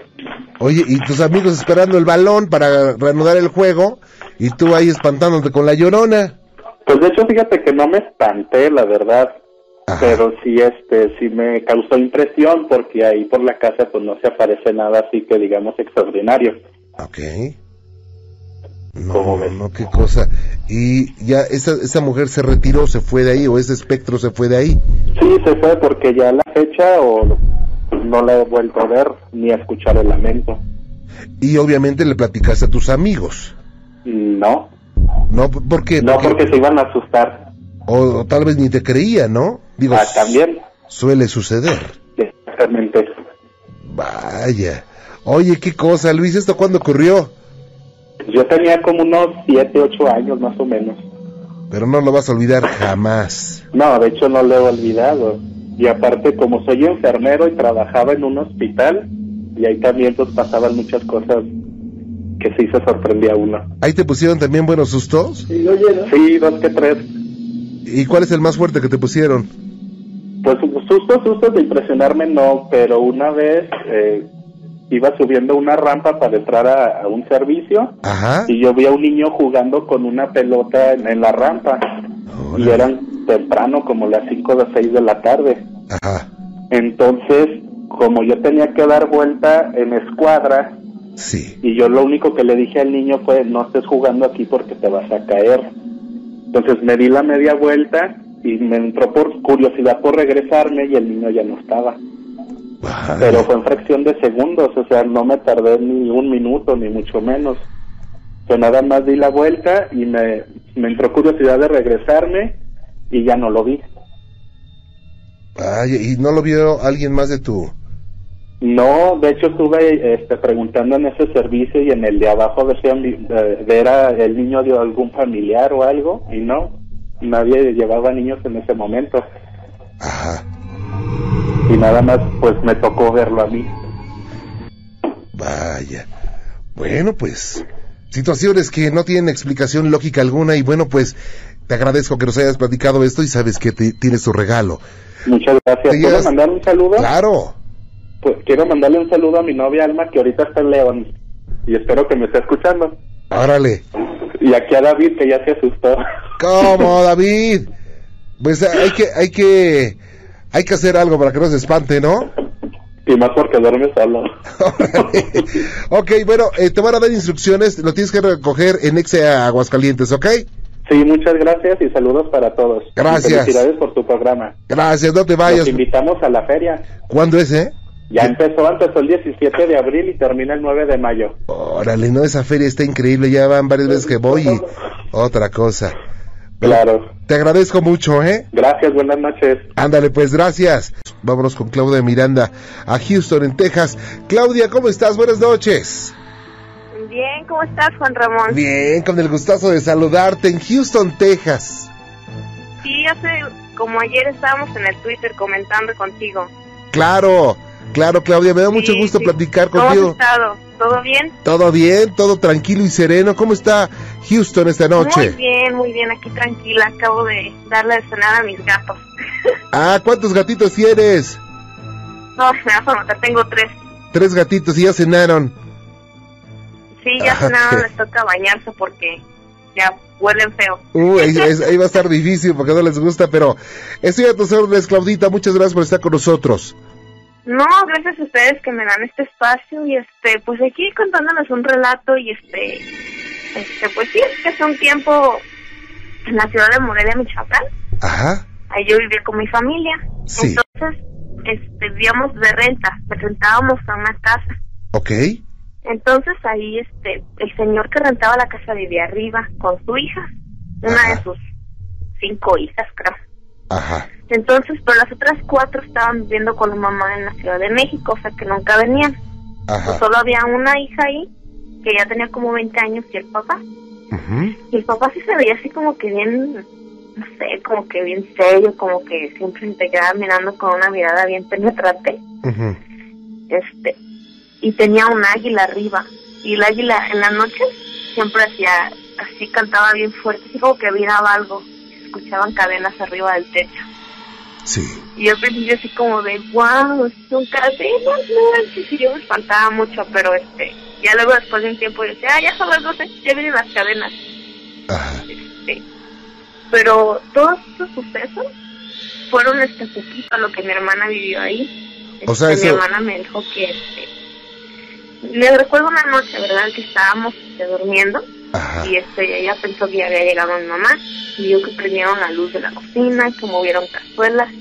Oye, y tus amigos esperando el balón para reanudar el juego, y tú ahí espantándote con la llorona. Pues de hecho, fíjate que no me espanté, la verdad. Pero sí, este, sí me causó impresión porque ahí por la casa pues no se aparece nada así que digamos extraordinario. Ok. No, no, qué cosa. ¿Y ya esa, esa mujer se retiró, se fue de ahí o ese espectro se fue de ahí? Sí, se fue porque ya la fecha o no la he vuelto a ver ni a escuchar el lamento. Y obviamente le platicaste a tus amigos. No. No, ¿por qué? No, porque, se iban a asustar. O, tal vez ni te creía, ¿no? Digo, ah, también. Suele suceder. Exactamente. Vaya. Oye, qué cosa, Luis, ¿esto cuándo ocurrió? Yo tenía como unos 7, 8 años más o menos. Pero no lo vas a olvidar jamás. No, de hecho no lo he olvidado. Y aparte, como soy enfermero y trabajaba en un hospital, y ahí también pues pasaban muchas cosas que sí se sorprendía uno. ¿Ahí te pusieron también buenos sustos? Sí, Sí, dos que tres. ¿Y cuál es el más fuerte que te pusieron? Pues sustos, sustos de impresionarme no, pero una vez eh, iba subiendo una rampa para entrar a, un servicio y yo vi a un niño jugando con una pelota en, la rampa y eran temprano como las 5 o 6 de la tarde. Entonces, como yo tenía que dar vuelta en escuadra y yo lo único que le dije al niño fue no estés jugando aquí porque te vas a caer. Entonces me di la media vuelta y me entró por curiosidad por regresarme y el niño ya no estaba. Pero fue en fracción de segundos, o sea, no me tardé ni un minuto, ni mucho menos. Yo nada más di la vuelta y me, me entró curiosidad de regresarme y ya no lo vi. Ay, ¿y no lo vio alguien más de tu...? No, de hecho estuve este, preguntando en ese servicio y en el de abajo a ver si era el niño de algún familiar o algo y no, nadie llevaba niños en ese momento. Ajá y nada más pues me tocó verlo a mí. Vaya. Bueno, pues situaciones que no tienen explicación lógica alguna y bueno, pues te agradezco que nos hayas platicado esto y sabes que tienes tu regalo. Muchas gracias. ¿Puedo mandar un saludo? Claro. Pues quiero mandarle un saludo a mi novia Alma que ahorita está en León y espero que me esté escuchando. Árale. Y aquí a David que ya se asustó. ¿Cómo, David? [laughs] Pues hay que hay que hay que hacer algo para que no se espante, ¿no? Y más porque duerme solo. [laughs] ok, bueno, eh, te van a dar instrucciones, lo tienes que recoger en Exe Aguascalientes, ¿ok? Sí, muchas gracias y saludos para todos. Gracias. felicidades por tu programa. Gracias, no te vayas. Nos invitamos a la feria. ¿Cuándo es, eh? Ya empezó, antes el 17 de abril y termina el 9 de mayo. Órale, no, esa feria está increíble, ya van varias veces que voy y [laughs] otra cosa. Claro. Te agradezco mucho, ¿eh? Gracias, buenas noches. Ándale, pues gracias. Vámonos con Claudia Miranda a Houston, en Texas. Claudia, ¿cómo estás? Buenas noches. Bien, ¿cómo estás, Juan Ramón? Bien, con el gustazo de saludarte en Houston, Texas. Sí, hace como ayer estábamos en el Twitter comentando contigo. Claro, claro, Claudia, me da mucho gusto platicar contigo. ¿Cómo has estado? ¿Todo bien? Todo bien, todo tranquilo y sereno. ¿Cómo está Houston esta noche? Muy bien, muy bien, aquí tranquila. Acabo de darle de cenar a mis gatos. [laughs] Ah, ¿cuántos gatitos tienes? No, me vas a matar, tengo tres. Tres gatitos y ya cenaron. Sí, ya cenaron, les toca bañarse porque ya huelen feo. Uh, ahí, [laughs] ahí, va a estar difícil porque no les gusta, pero estoy a tus órdenes, Claudita. Muchas gracias por estar con nosotros. No, gracias a ustedes que me dan este espacio y este, pues aquí contándoles un relato y este, este, pues sí, es que hace un tiempo en la ciudad de Morelia, Michoacán. Ajá. Ahí yo vivía con mi familia. Sí. Entonces, este, vivíamos de renta, rentábamos a una casa. Ok. Entonces ahí, este, el señor que rentaba la casa vivía arriba con su hija, una de sus cinco hijas, creo. Ajá. Entonces, pero las otras cuatro estaban viviendo con la mamá en la Ciudad de México, o sea que nunca venían. Ajá. Pues solo había una hija ahí, que ya tenía como 20 años, y el papá. Y el papá sí se veía así como que bien, no sé, como que bien serio, como que siempre se quedaba mirando con una mirada bien penetrante. Este, y tenía un águila arriba. Y el águila en la noche siempre hacía, así cantaba bien fuerte, así como que miraba algo escuchaban cadenas arriba del techo. Sí. Y yo pensé así como de, wow, son cadenas, no, sí, yo me espantaba mucho, pero este, ya luego después de un tiempo yo decía, ah, ya son las 12, ya vienen las cadenas. Ajá. Este, pero todos estos sucesos fueron este poquito lo que mi hermana vivió ahí. o sea, este, Mi hermana me dijo que, este, le recuerdo una noche, ¿verdad? Que estábamos este, durmiendo y este, ella pensó que ya había llegado mi mamá. Y vio que prendieron la luz de la cocina, que movieron cazuelas.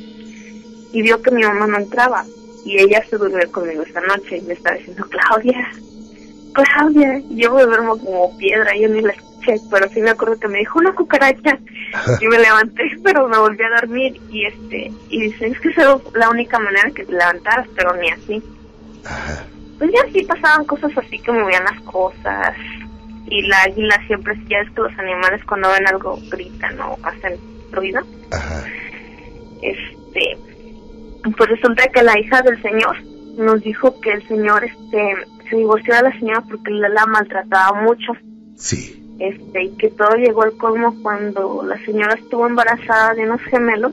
Y vio que mi mamá no entraba. Y ella se durmió conmigo esa noche. Y me estaba diciendo, Claudia, Claudia, y yo me duermo como piedra, yo ni la escuché, pero sí me acuerdo que me dijo una cucaracha y me levanté, pero me volví a dormir. Y este, y dice, es que esa la única manera que te levantaras, pero ni así. Pues ya sí pasaban cosas así que movían las cosas, y la águila siempre, ya es que los animales cuando ven algo gritan o hacen ruido. Ajá. Este, pues resulta que la hija del señor nos dijo que el señor este se divorció de la señora porque la, la maltrataba mucho. Sí. Este, y que todo llegó al colmo cuando la señora estuvo embarazada de unos gemelos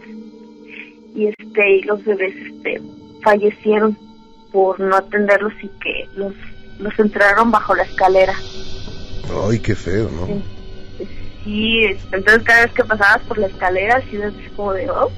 y este y los bebés este fallecieron por no atenderlos y que los los entraron bajo la escalera. Ay, qué feo, ¿no? Sí, entonces cada vez que pasabas por la escalera, así es como de, oh.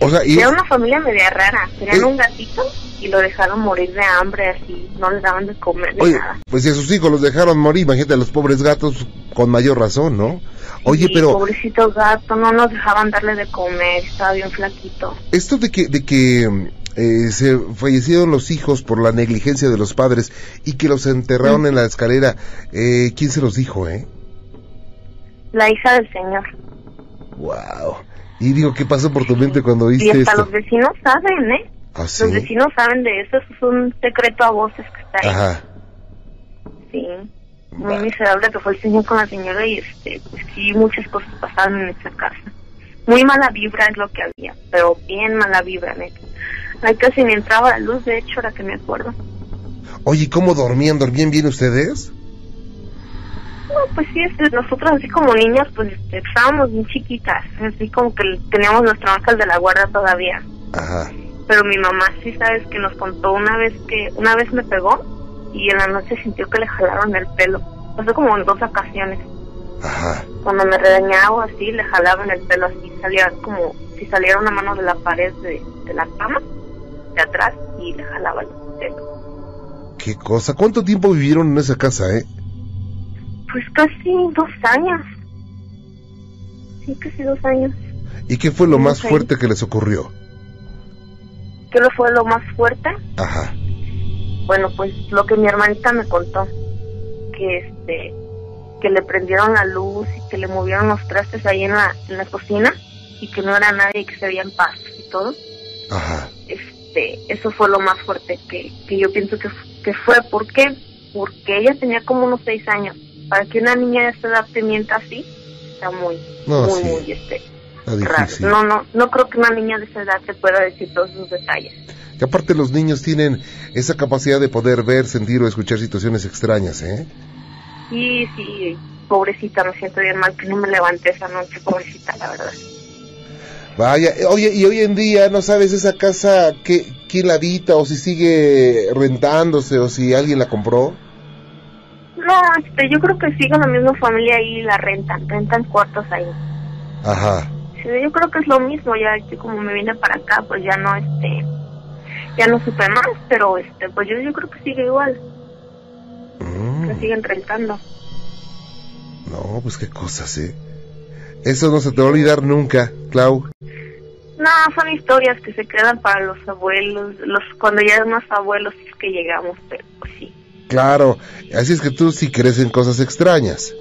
O sea, y... Era una familia media rara. Tenían un gatito y lo dejaron morir de hambre, así, no les daban de comer Oye, nada. Pues si a sus hijos los dejaron morir, imagínate a los pobres gatos con mayor razón, ¿no? Oye, pero... pobrecito gato, no nos dejaban darle de comer, estaba bien flaquito. Esto de que, de que eh, se fallecieron los hijos por la negligencia de los padres y que los enterraron en la escalera, eh, ¿quién se los dijo, eh? La hija del señor. Wow. Y digo, ¿qué pasó por tu mente cuando viste Y hasta esto? los vecinos saben, ¿eh? ¿Ah, sí? Los vecinos saben de eso, eso es un secreto a voces que está ahí. Ajá. Sí. Muy miserable que fue el señor con la señora y este, pues sí, muchas cosas pasaron en esa casa. Muy mala vibra es lo que había, pero bien mala vibra, neta. Ahí casi ni entraba la luz, de hecho, ahora que me acuerdo. Oye, ¿cómo dormían? ¿Dormían bien ustedes? No, pues sí, este, nosotros así como niñas, pues este, estábamos bien chiquitas, así como que teníamos nuestro ángel de la guarda todavía. Ajá. Pero mi mamá sí sabes que nos contó una vez que, una vez me pegó y en la noche sintió que le jalaron el pelo. Pasó como en dos ocasiones. Ajá. Cuando me regañaba así, le jalaban el pelo así, salía como si saliera una mano de la pared de, de la cama, de atrás y le jalaba el pelo. ¿Qué cosa? ¿Cuánto tiempo vivieron en esa casa, eh? Pues casi dos años. Sí, casi dos años. ¿Y qué fue lo más fuerte que les ocurrió? ¿Qué fue lo más fuerte? Ajá. Bueno, pues lo que mi hermanita me contó, que este, que le prendieron la luz y que le movieron los trastes ahí en la, en la cocina y que no era nadie y que se veían paz y todo. Ajá. Este, eso fue lo más fuerte que, que yo pienso que, que fue. ¿Por qué? Porque ella tenía como unos seis años. Para que una niña de esta edad te mienta así, está muy, muy, muy, este, raro. No, no, no creo que una niña de esa edad te pueda decir todos esos detalles. Y aparte los niños tienen esa capacidad de poder ver, sentir o escuchar situaciones extrañas, ¿eh? Sí, sí, pobrecita, me siento bien mal que no me levanté esa noche, pobrecita, la verdad. Vaya, oye, y hoy en día no sabes esa casa que, quién la habita o si sigue rentándose o si alguien la compró. No, este, yo creo que sigue la misma familia ahí la rentan, rentan cuartos ahí. Ajá. Sí, yo creo que es lo mismo, ya este, como me vine para acá, pues ya no, este, ya no supe más, pero este, pues yo, yo creo que sigue igual. Mm. Que siguen rentando. No, pues qué cosas, ¿eh? Eso no se te va a olvidar nunca, Clau. No, son historias que se quedan para los abuelos, los cuando ya más abuelos es que llegamos, pero pues sí. Claro, así es que tú sí crees en cosas extrañas.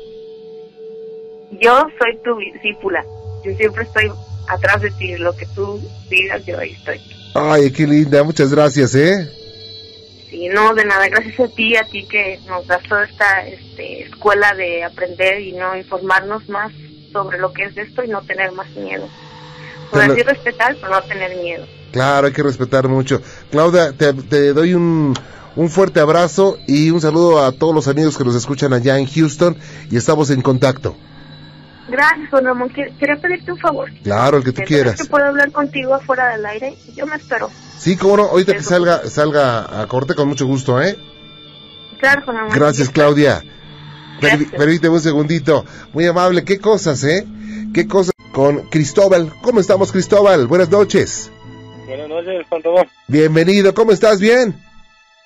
Yo soy tu discípula, yo siempre estoy atrás de ti, lo que tú digas, yo ahí estoy. Ay, qué linda, muchas gracias, ¿eh? Sí, no, de nada, gracias a ti, a ti que nos das toda esta este, escuela de aprender y no informarnos más sobre lo que es esto y no tener más miedo. Poder decir respetar, pero no tener miedo. Claro, hay que respetar mucho. Claudia, te, doy un, un fuerte abrazo y un saludo a todos los amigos que nos escuchan allá en Houston y estamos en contacto. Gracias, Juan Ramón. Quería pedirte un favor. Claro, el que tú quieras. que puedo hablar contigo afuera del aire. Yo me espero. Sí, cómo no. Ahorita que salga, salga a corte con mucho gusto, ¿eh? Claro, Juan Ramón. Gracias, Claudia. Permíteme un segundito. Muy amable. ¿Qué cosas, eh? ¿Qué cosas? Con Cristóbal. ¿Cómo estamos, Cristóbal? Buenas noches. Buenas noches, Juan Bienvenido. ¿Cómo estás? ¿Bien?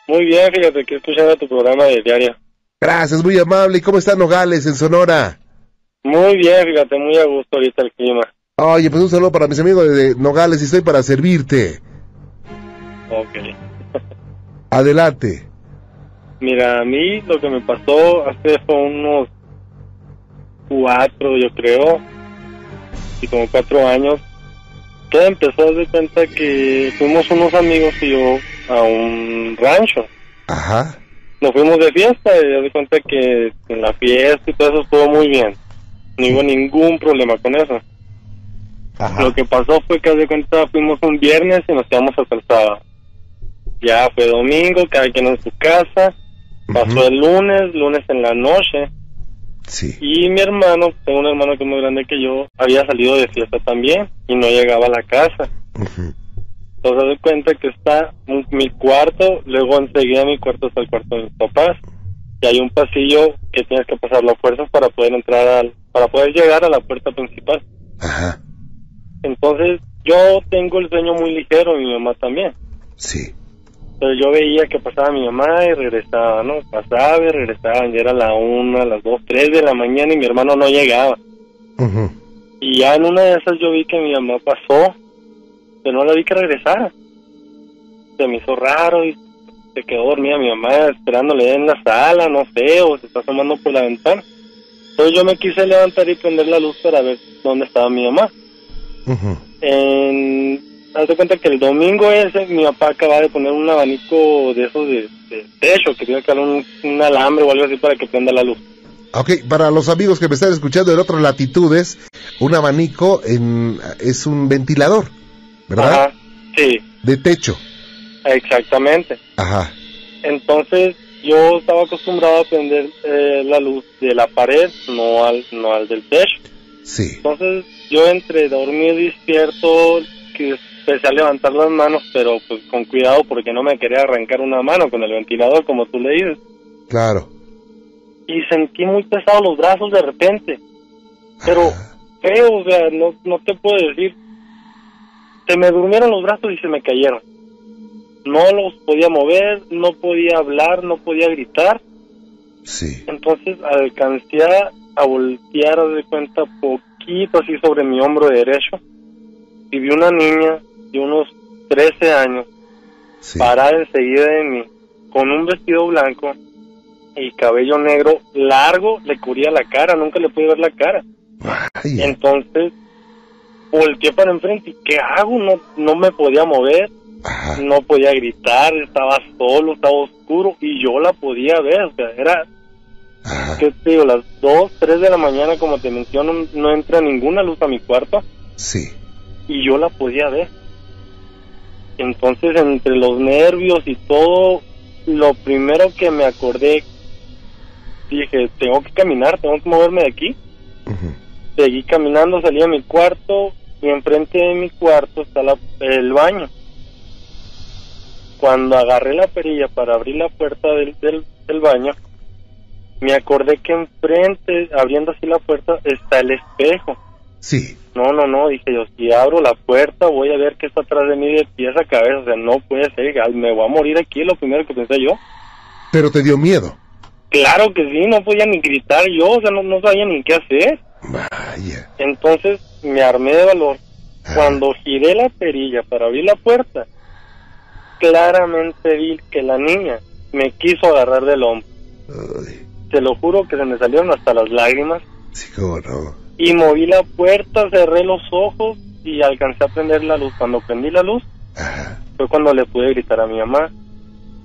Muy bien, fíjate que escuchando tu programa de diario. Gracias, muy amable. ¿Y cómo están Nogales en Sonora? Muy bien, fíjate, muy a gusto ahorita el clima. Oye, pues un saludo para mis amigos de Nogales y estoy para servirte. Ok. [laughs] Adelante. Mira, a mí lo que me pasó hace fue unos cuatro, yo creo, y como cuatro años, todo empezó a dar cuenta que fuimos unos amigos y yo a un rancho. Ajá. Nos fuimos de fiesta y de cuenta que en la fiesta y todo eso estuvo muy bien. No hubo ningún problema con eso. Ajá. Lo que pasó fue que de cuenta fuimos un viernes y nos quedamos hasta el sábado. Ya fue domingo, cada quien en su casa Pasó el lunes, lunes en la noche. Sí. Y mi hermano, tengo un hermano que es muy grande que yo, había salido de fiesta también y no llegaba a la casa. Entonces doy cuenta que está mi cuarto, luego enseguida mi cuarto está el cuarto de mis papás. Y hay un pasillo que tienes que pasar las fuerzas para poder entrar al, para poder llegar a la puerta principal. Ajá. Entonces yo tengo el sueño muy ligero y mi mamá también. Sí. Entonces yo veía que pasaba mi mamá y regresaba, ¿no? Pasaba y regresaba, ya era la una, las dos, tres de la mañana y mi hermano no llegaba. Y ya en una de esas yo vi que mi mamá pasó, pero no la vi que regresara. Se me hizo raro y se quedó dormida mi mamá esperándole en la sala, no sé, o se está asomando por la ventana. Entonces yo me quise levantar y prender la luz para ver dónde estaba mi mamá. En Hazte cuenta que el domingo ese mi papá acaba de poner un abanico de esos de, techo, que tiene que dar un, alambre o algo así para que prenda la luz. Ok, para los amigos que me están escuchando en otras latitudes, un abanico en, es un ventilador, ¿verdad? Ajá, sí. De techo. Exactamente. Ajá. Entonces yo estaba acostumbrado a prender eh, la luz de la pared, no al, no al del techo. Sí. Entonces yo entre dormir despierto, que empecé a levantar las manos, pero pues con cuidado porque no me quería arrancar una mano con el ventilador, como tú le dices. Claro. Y sentí muy pesados los brazos de repente. Pero [laughs] feo, o sea, no, no te puedo decir. Se me durmieron los brazos y se me cayeron. no los podía mover, no podía hablar, no podía gritar. Sí. Entonces alcancé a voltear de cuenta poquito así sobre mi hombro derecho y vi una niña de unos 13 años parada enseguida de mí con un vestido blanco y cabello negro largo, le cubría la cara, nunca le pude ver la cara. Entonces volteé para enfrente y ¿qué hago? No, no me podía mover, no podía gritar, estaba solo, estaba oscuro y yo la podía ver, o sea, era, ¿qué te digo? Las 2, 3 de la mañana, como te menciono, no entra ninguna luz a mi cuarto. Sí. Y yo la podía ver. Entonces, entre los nervios y todo, lo primero que me acordé, dije, tengo que caminar, tengo que moverme de aquí. Seguí caminando, salí a mi cuarto y enfrente de mi cuarto está el baño. Cuando agarré la perilla para abrir la puerta del, del, baño, me acordé que enfrente, abriendo así la puerta, está el espejo. Sí. No, no, no, dije yo, si abro la puerta voy a ver qué está atrás de mí de pies a cabeza, o sea, no puede ser, me voy a morir aquí, lo primero que pensé yo. Pero te dio miedo. Claro que sí, no podía ni gritar yo, o sea, no, no sabía ni qué hacer. Vaya. Entonces me armé de valor. Ah. Cuando giré la perilla para abrir la puerta, claramente vi que la niña me quiso agarrar del hombro. Te lo juro que se me salieron hasta las lágrimas. Sí, cómo no. Y moví la puerta, cerré los ojos y alcancé a prender la luz. Cuando prendí la luz, fue cuando le pude gritar a mi mamá.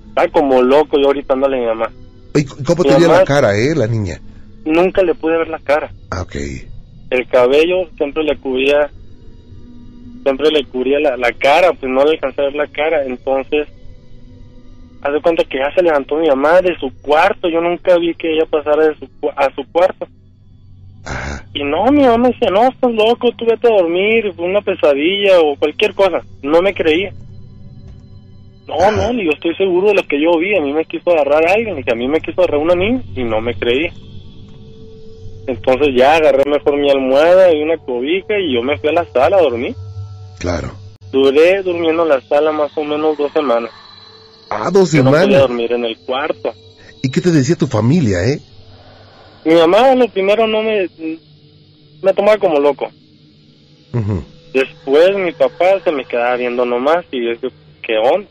Estaba como loco yo gritándole a mi mamá. ¿Cómo tenía la cara, eh, la niña? Nunca le pude ver la cara. Ah, ok. El cabello siempre le cubría, siempre le cubría la, la cara, pues no le alcancé a ver la cara. Entonces, hace cuenta que ya se levantó mi mamá de su cuarto. Yo nunca vi que ella pasara de su, a su cuarto. Y no, mi mamá me decía, no, estás loco, tú vete a dormir, fue una pesadilla o cualquier cosa. No me creía. No, no, yo estoy seguro de lo que yo vi. A mí me quiso agarrar a alguien, y que a mí me quiso agarrar una niña y no me creí. Entonces ya agarré mejor mi almohada y una cobija y yo me fui a la sala a dormir. Claro. Duré durmiendo en la sala más o menos dos semanas. Ah, dos semanas. No podía dormir en el cuarto. ¿Y qué te decía tu familia, eh? Mi mamá lo primero no me... me tomaba como loco. Después mi papá se me quedaba viendo nomás y yo ¿qué onda?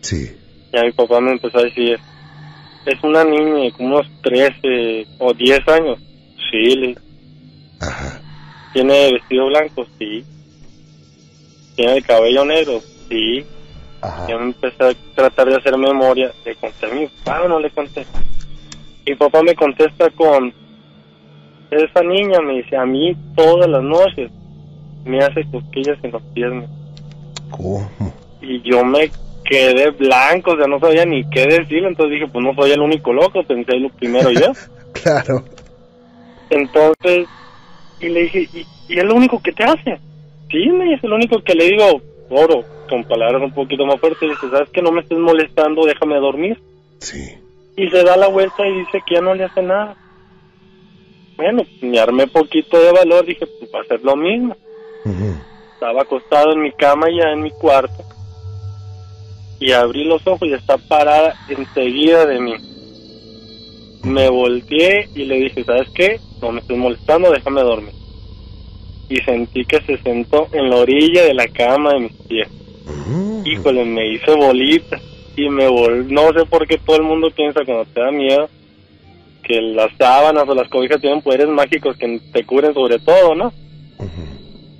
Sí. Ya mi papá me empezó a decir, es una niña de como unos 13 o 10 años. Sí, le Ajá. ¿Tiene vestido blanco? Sí. ¿Tiene el cabello negro? Sí. Ajá. Ya me empecé a tratar de hacer memoria. ¿Le conté a mi papá o no le conté? Mi papá me contesta con, esa niña me dice, a mí todas las noches me hace cosquillas en los piernas. ¿Cómo? Y yo me quedé blanco, o sea, no sabía ni qué decir, entonces dije, pues no soy el único loco, pensé lo primero yo. [laughs] claro. Entonces, y le dije, ¿y, ¿y, es lo único que te hace? Sí, me dice, lo único que le digo, oro, con palabras un poquito más fuertes, dice, ¿sabes que no me estés molestando? Déjame dormir. Sí. Y se da la vuelta y dice que ya no le hace nada. Bueno, me armé poquito de valor, dije, pues va a ser lo mismo. Estaba acostado en mi cama ya en mi cuarto y abrí los ojos y está parada enseguida de mí. Me volteé y le dije, ¿sabes qué? No me estoy molestando, déjame dormir. Y sentí que se sentó en la orilla de la cama de mis pies. Híjole, me hice bolita y me vol... No sé por qué todo el mundo piensa cuando te da miedo que las sábanas o las cobijas tienen poderes mágicos que te cubren sobre todo, ¿no?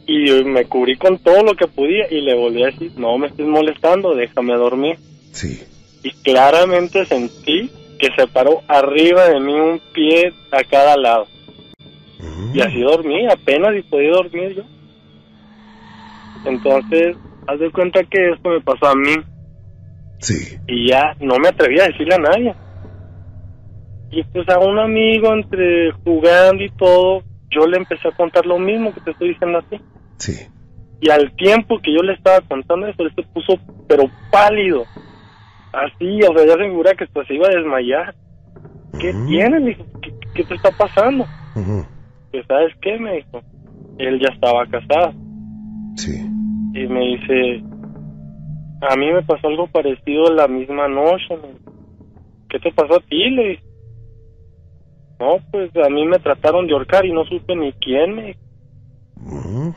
y me cubrí con todo lo que podía y le volví a decir, no me estés molestando, déjame dormir. Sí. Y claramente sentí que se paró arriba de mí un pie a cada lado. Y así dormí, apenas y podía dormir yo. Entonces, haz de cuenta que esto me pasó a mí. Sí. Y ya no me atreví a decirle a nadie. Y pues a un amigo entre jugando y todo, yo le empecé a contar lo mismo que te estoy diciendo a ti. Sí. Y al tiempo que yo le estaba contando eso, él se puso, pero pálido. Así, o sea, ya se figura que se iba a desmayar. ¿Qué tiene? ¿qué, te está pasando? Pues, ¿sabes qué? Me dijo. Él ya estaba casado. Sí. Y me dice, a mí me pasó algo parecido la misma noche. ¿Qué te pasó a ti? Le No, pues a mí me trataron de ahorcar y no supe ni quién. Me...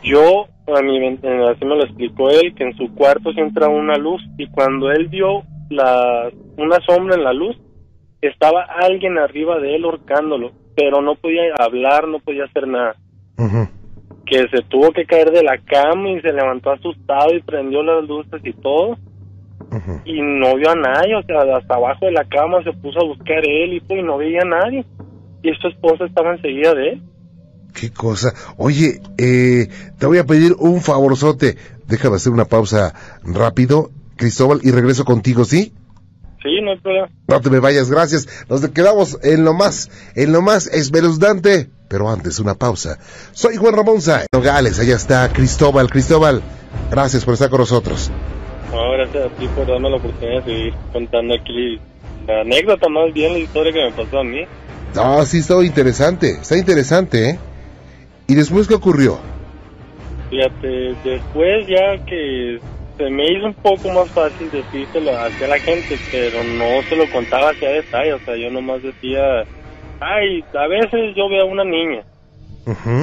Yo, a mí, así me lo explicó él, que en su cuarto se entra una luz y cuando él vio la, una sombra en la luz, estaba alguien arriba de él ahorcándolo, pero no podía hablar, no podía hacer nada que se tuvo que caer de la cama y se levantó asustado y prendió las luces y todo. Y no vio a nadie, o sea, hasta abajo de la cama se puso a buscar él y, pues, no veía a nadie. Y su esposa estaba enseguida de él. Qué cosa. Oye, eh, te voy a pedir un favorzote. Déjame hacer una pausa rápido, Cristóbal, y regreso contigo, ¿sí? Sí, no hay problema. No te me vayas, gracias. Nos quedamos en lo más, en lo más espeluznante pero antes una pausa. Soy Juan Ramón Sáenz. Nogales, allá está Cristóbal. Cristóbal, gracias por estar con nosotros. gracias a ti por darme la oportunidad de seguir contando aquí la anécdota, más bien la historia que me pasó a mí. Ah, sí, está interesante, está interesante, ¿eh? ¿Y después qué ocurrió? Fíjate, después ya que se me hizo un poco más fácil decírselo hacia la gente, pero no se lo contaba hacia detalle, o sea, yo nomás decía ay, a veces yo veo a una niña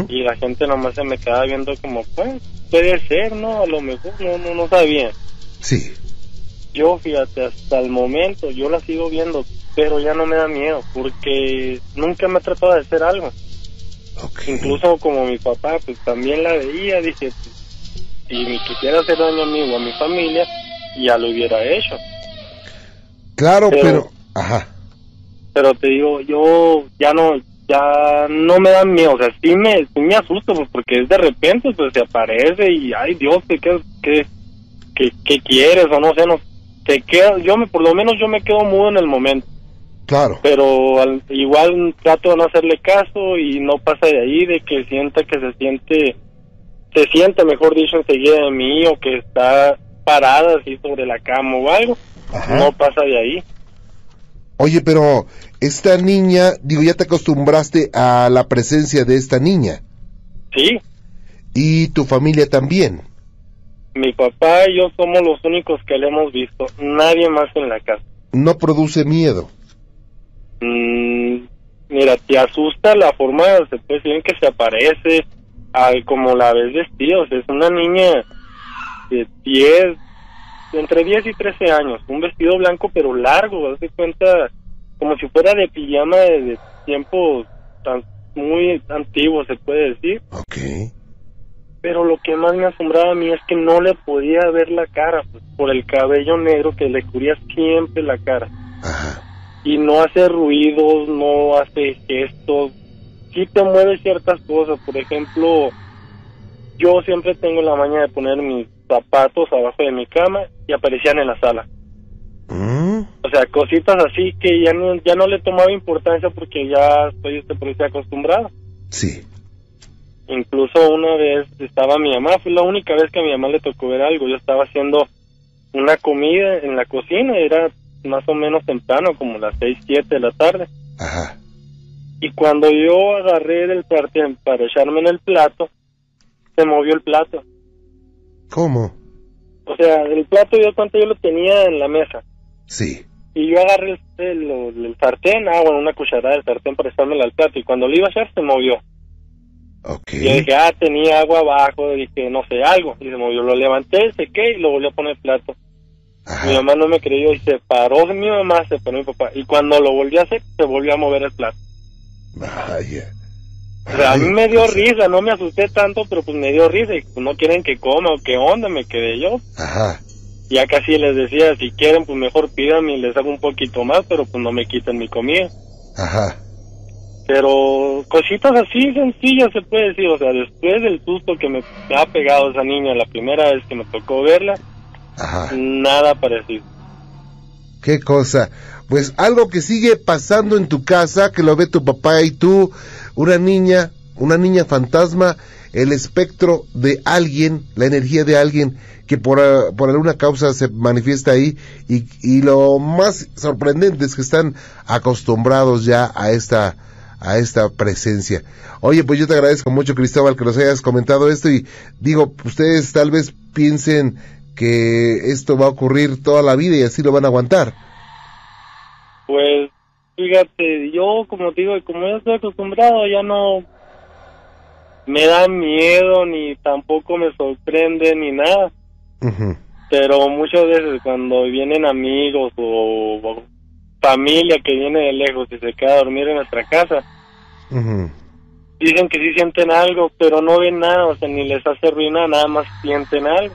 y la gente nomás se me queda viendo como, pues, puede ser, ¿no? A lo mejor no, no, no sabía. Sí. Yo, fíjate, hasta el momento yo la sigo viendo, pero ya no me da miedo porque nunca me ha tratado de hacer algo. Incluso como mi papá, pues también la veía, dije, si me quisiera hacer daño a mí o a mi familia, ya lo hubiera hecho. Claro, pero ajá pero te digo, yo ya no ya no me da miedo, o sea, sí me, sí me asusto, pues, porque es de repente, pues, se aparece y, ay, Dios, ¿qué, qué, qué, quieres? O no sé, no, te queda, yo me, por lo menos yo me quedo mudo en el momento. Claro. Pero igual trato de no hacerle caso y no pasa de ahí, de que sienta que se siente, se siente, mejor dicho, enseguida de mí o que está parada así sobre la cama o algo. No pasa de ahí. Oye, pero esta niña, digo, ya te acostumbraste a la presencia de esta niña. Sí. ¿Y tu familia también? Mi papá y yo somos los únicos que le hemos visto, nadie más en la casa. ¿No produce miedo? Mm, mira, te asusta la forma, se puede decir que se aparece, al, como la ves vestida, es una niña de 10, entre 10 y 13 años, un vestido blanco pero largo, de cuenta como si fuera de pijama de, tiempos tan muy antiguos, se puede decir. Ok. Pero lo que más me asombraba a mí es que no le podía ver la cara, pues, por el cabello negro que le cubría siempre la cara. Ajá. Y no hace ruidos, no hace gestos, sí te mueve ciertas cosas, por ejemplo, yo siempre tengo la maña de poner mis zapatos abajo de mi cama y aparecían en la sala. Mm. O sea, cositas así que ya no, ya no le tomaba importancia porque ya estoy este, por acostumbrado. Sí. Incluso una vez estaba mi mamá, fue la única vez que a mi mamá le tocó ver algo. Yo estaba haciendo una comida en la cocina, era más o menos temprano, como las seis, siete de la tarde. Ajá. Y cuando yo agarré el sartén para echarme en el plato, se movió el plato. ¿Cómo? O sea, el plato yo tanto yo lo tenía en la mesa. Sí. Y yo agarré el, el, sartén, agua en una cucharada del sartén para echármelo al plato y cuando lo iba a echar se movió. Ok. Y yo dije, ah, tenía agua abajo, dije, no sé, algo. Y se movió, lo levanté, sequé y lo volví a poner el plato. Mi mamá no me creyó y se paró mi mamá, se paró mi papá. Y cuando lo volví a hacer, se volvió a mover el plato. Vaya. O sea, a mí me dio risa, no me asusté tanto, pero pues me dio risa y pues, no quieren que coma o qué onda, me quedé yo. Ajá. Ya casi les decía, si quieren, pues mejor pídanme y les hago un poquito más, pero pues no me quiten mi comida. Ajá. Pero cositas así sencillas se puede decir, o sea, después del susto que me ha pegado esa niña la primera vez que me tocó verla, Ajá. nada parecido. Qué cosa. Pues algo que sigue pasando en tu casa, que lo ve tu papá y tú, una niña, una niña fantasma, el espectro de alguien, la energía de alguien que por, ah, por alguna causa se manifiesta ahí y, y, lo más sorprendente es que están acostumbrados ya a esta a esta presencia. Oye, pues yo te agradezco mucho Cristóbal que nos hayas comentado esto y digo, ustedes tal vez piensen que esto va a ocurrir toda la vida y así lo van a aguantar? Pues fíjate, yo como te digo, como ya estoy acostumbrado, ya no me da miedo ni tampoco me sorprende ni nada. Pero muchas veces cuando vienen amigos o, familia que viene de lejos y se queda a dormir en nuestra casa, dicen que sí sienten algo, pero no ven nada, o sea, ni les hace ruina, nada más sienten algo.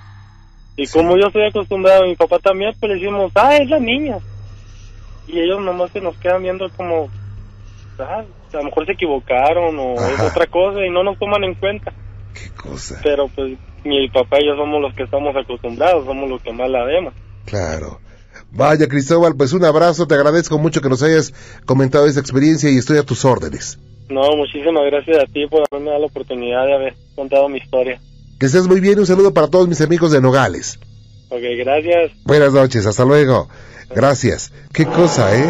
Y como yo estoy acostumbrado, mi papá también, pues le decimos, ah, es la niña. Y ellos nomás se nos quedan viendo como, ah, a lo mejor se equivocaron o es otra cosa y no nos toman en cuenta. Qué cosa. Pero pues mi papá y yo somos los que estamos acostumbrados, somos los que más la vemos. Claro. Vaya, Cristóbal, pues un abrazo, te agradezco mucho que nos hayas comentado esa experiencia y estoy a tus órdenes. No, muchísimas gracias a ti por haberme dado la oportunidad de haber contado mi historia. Que estés muy bien, un saludo para todos mis amigos de Nogales. Ok, gracias. Buenas noches, hasta luego. Gracias. Qué cosa, ¿eh?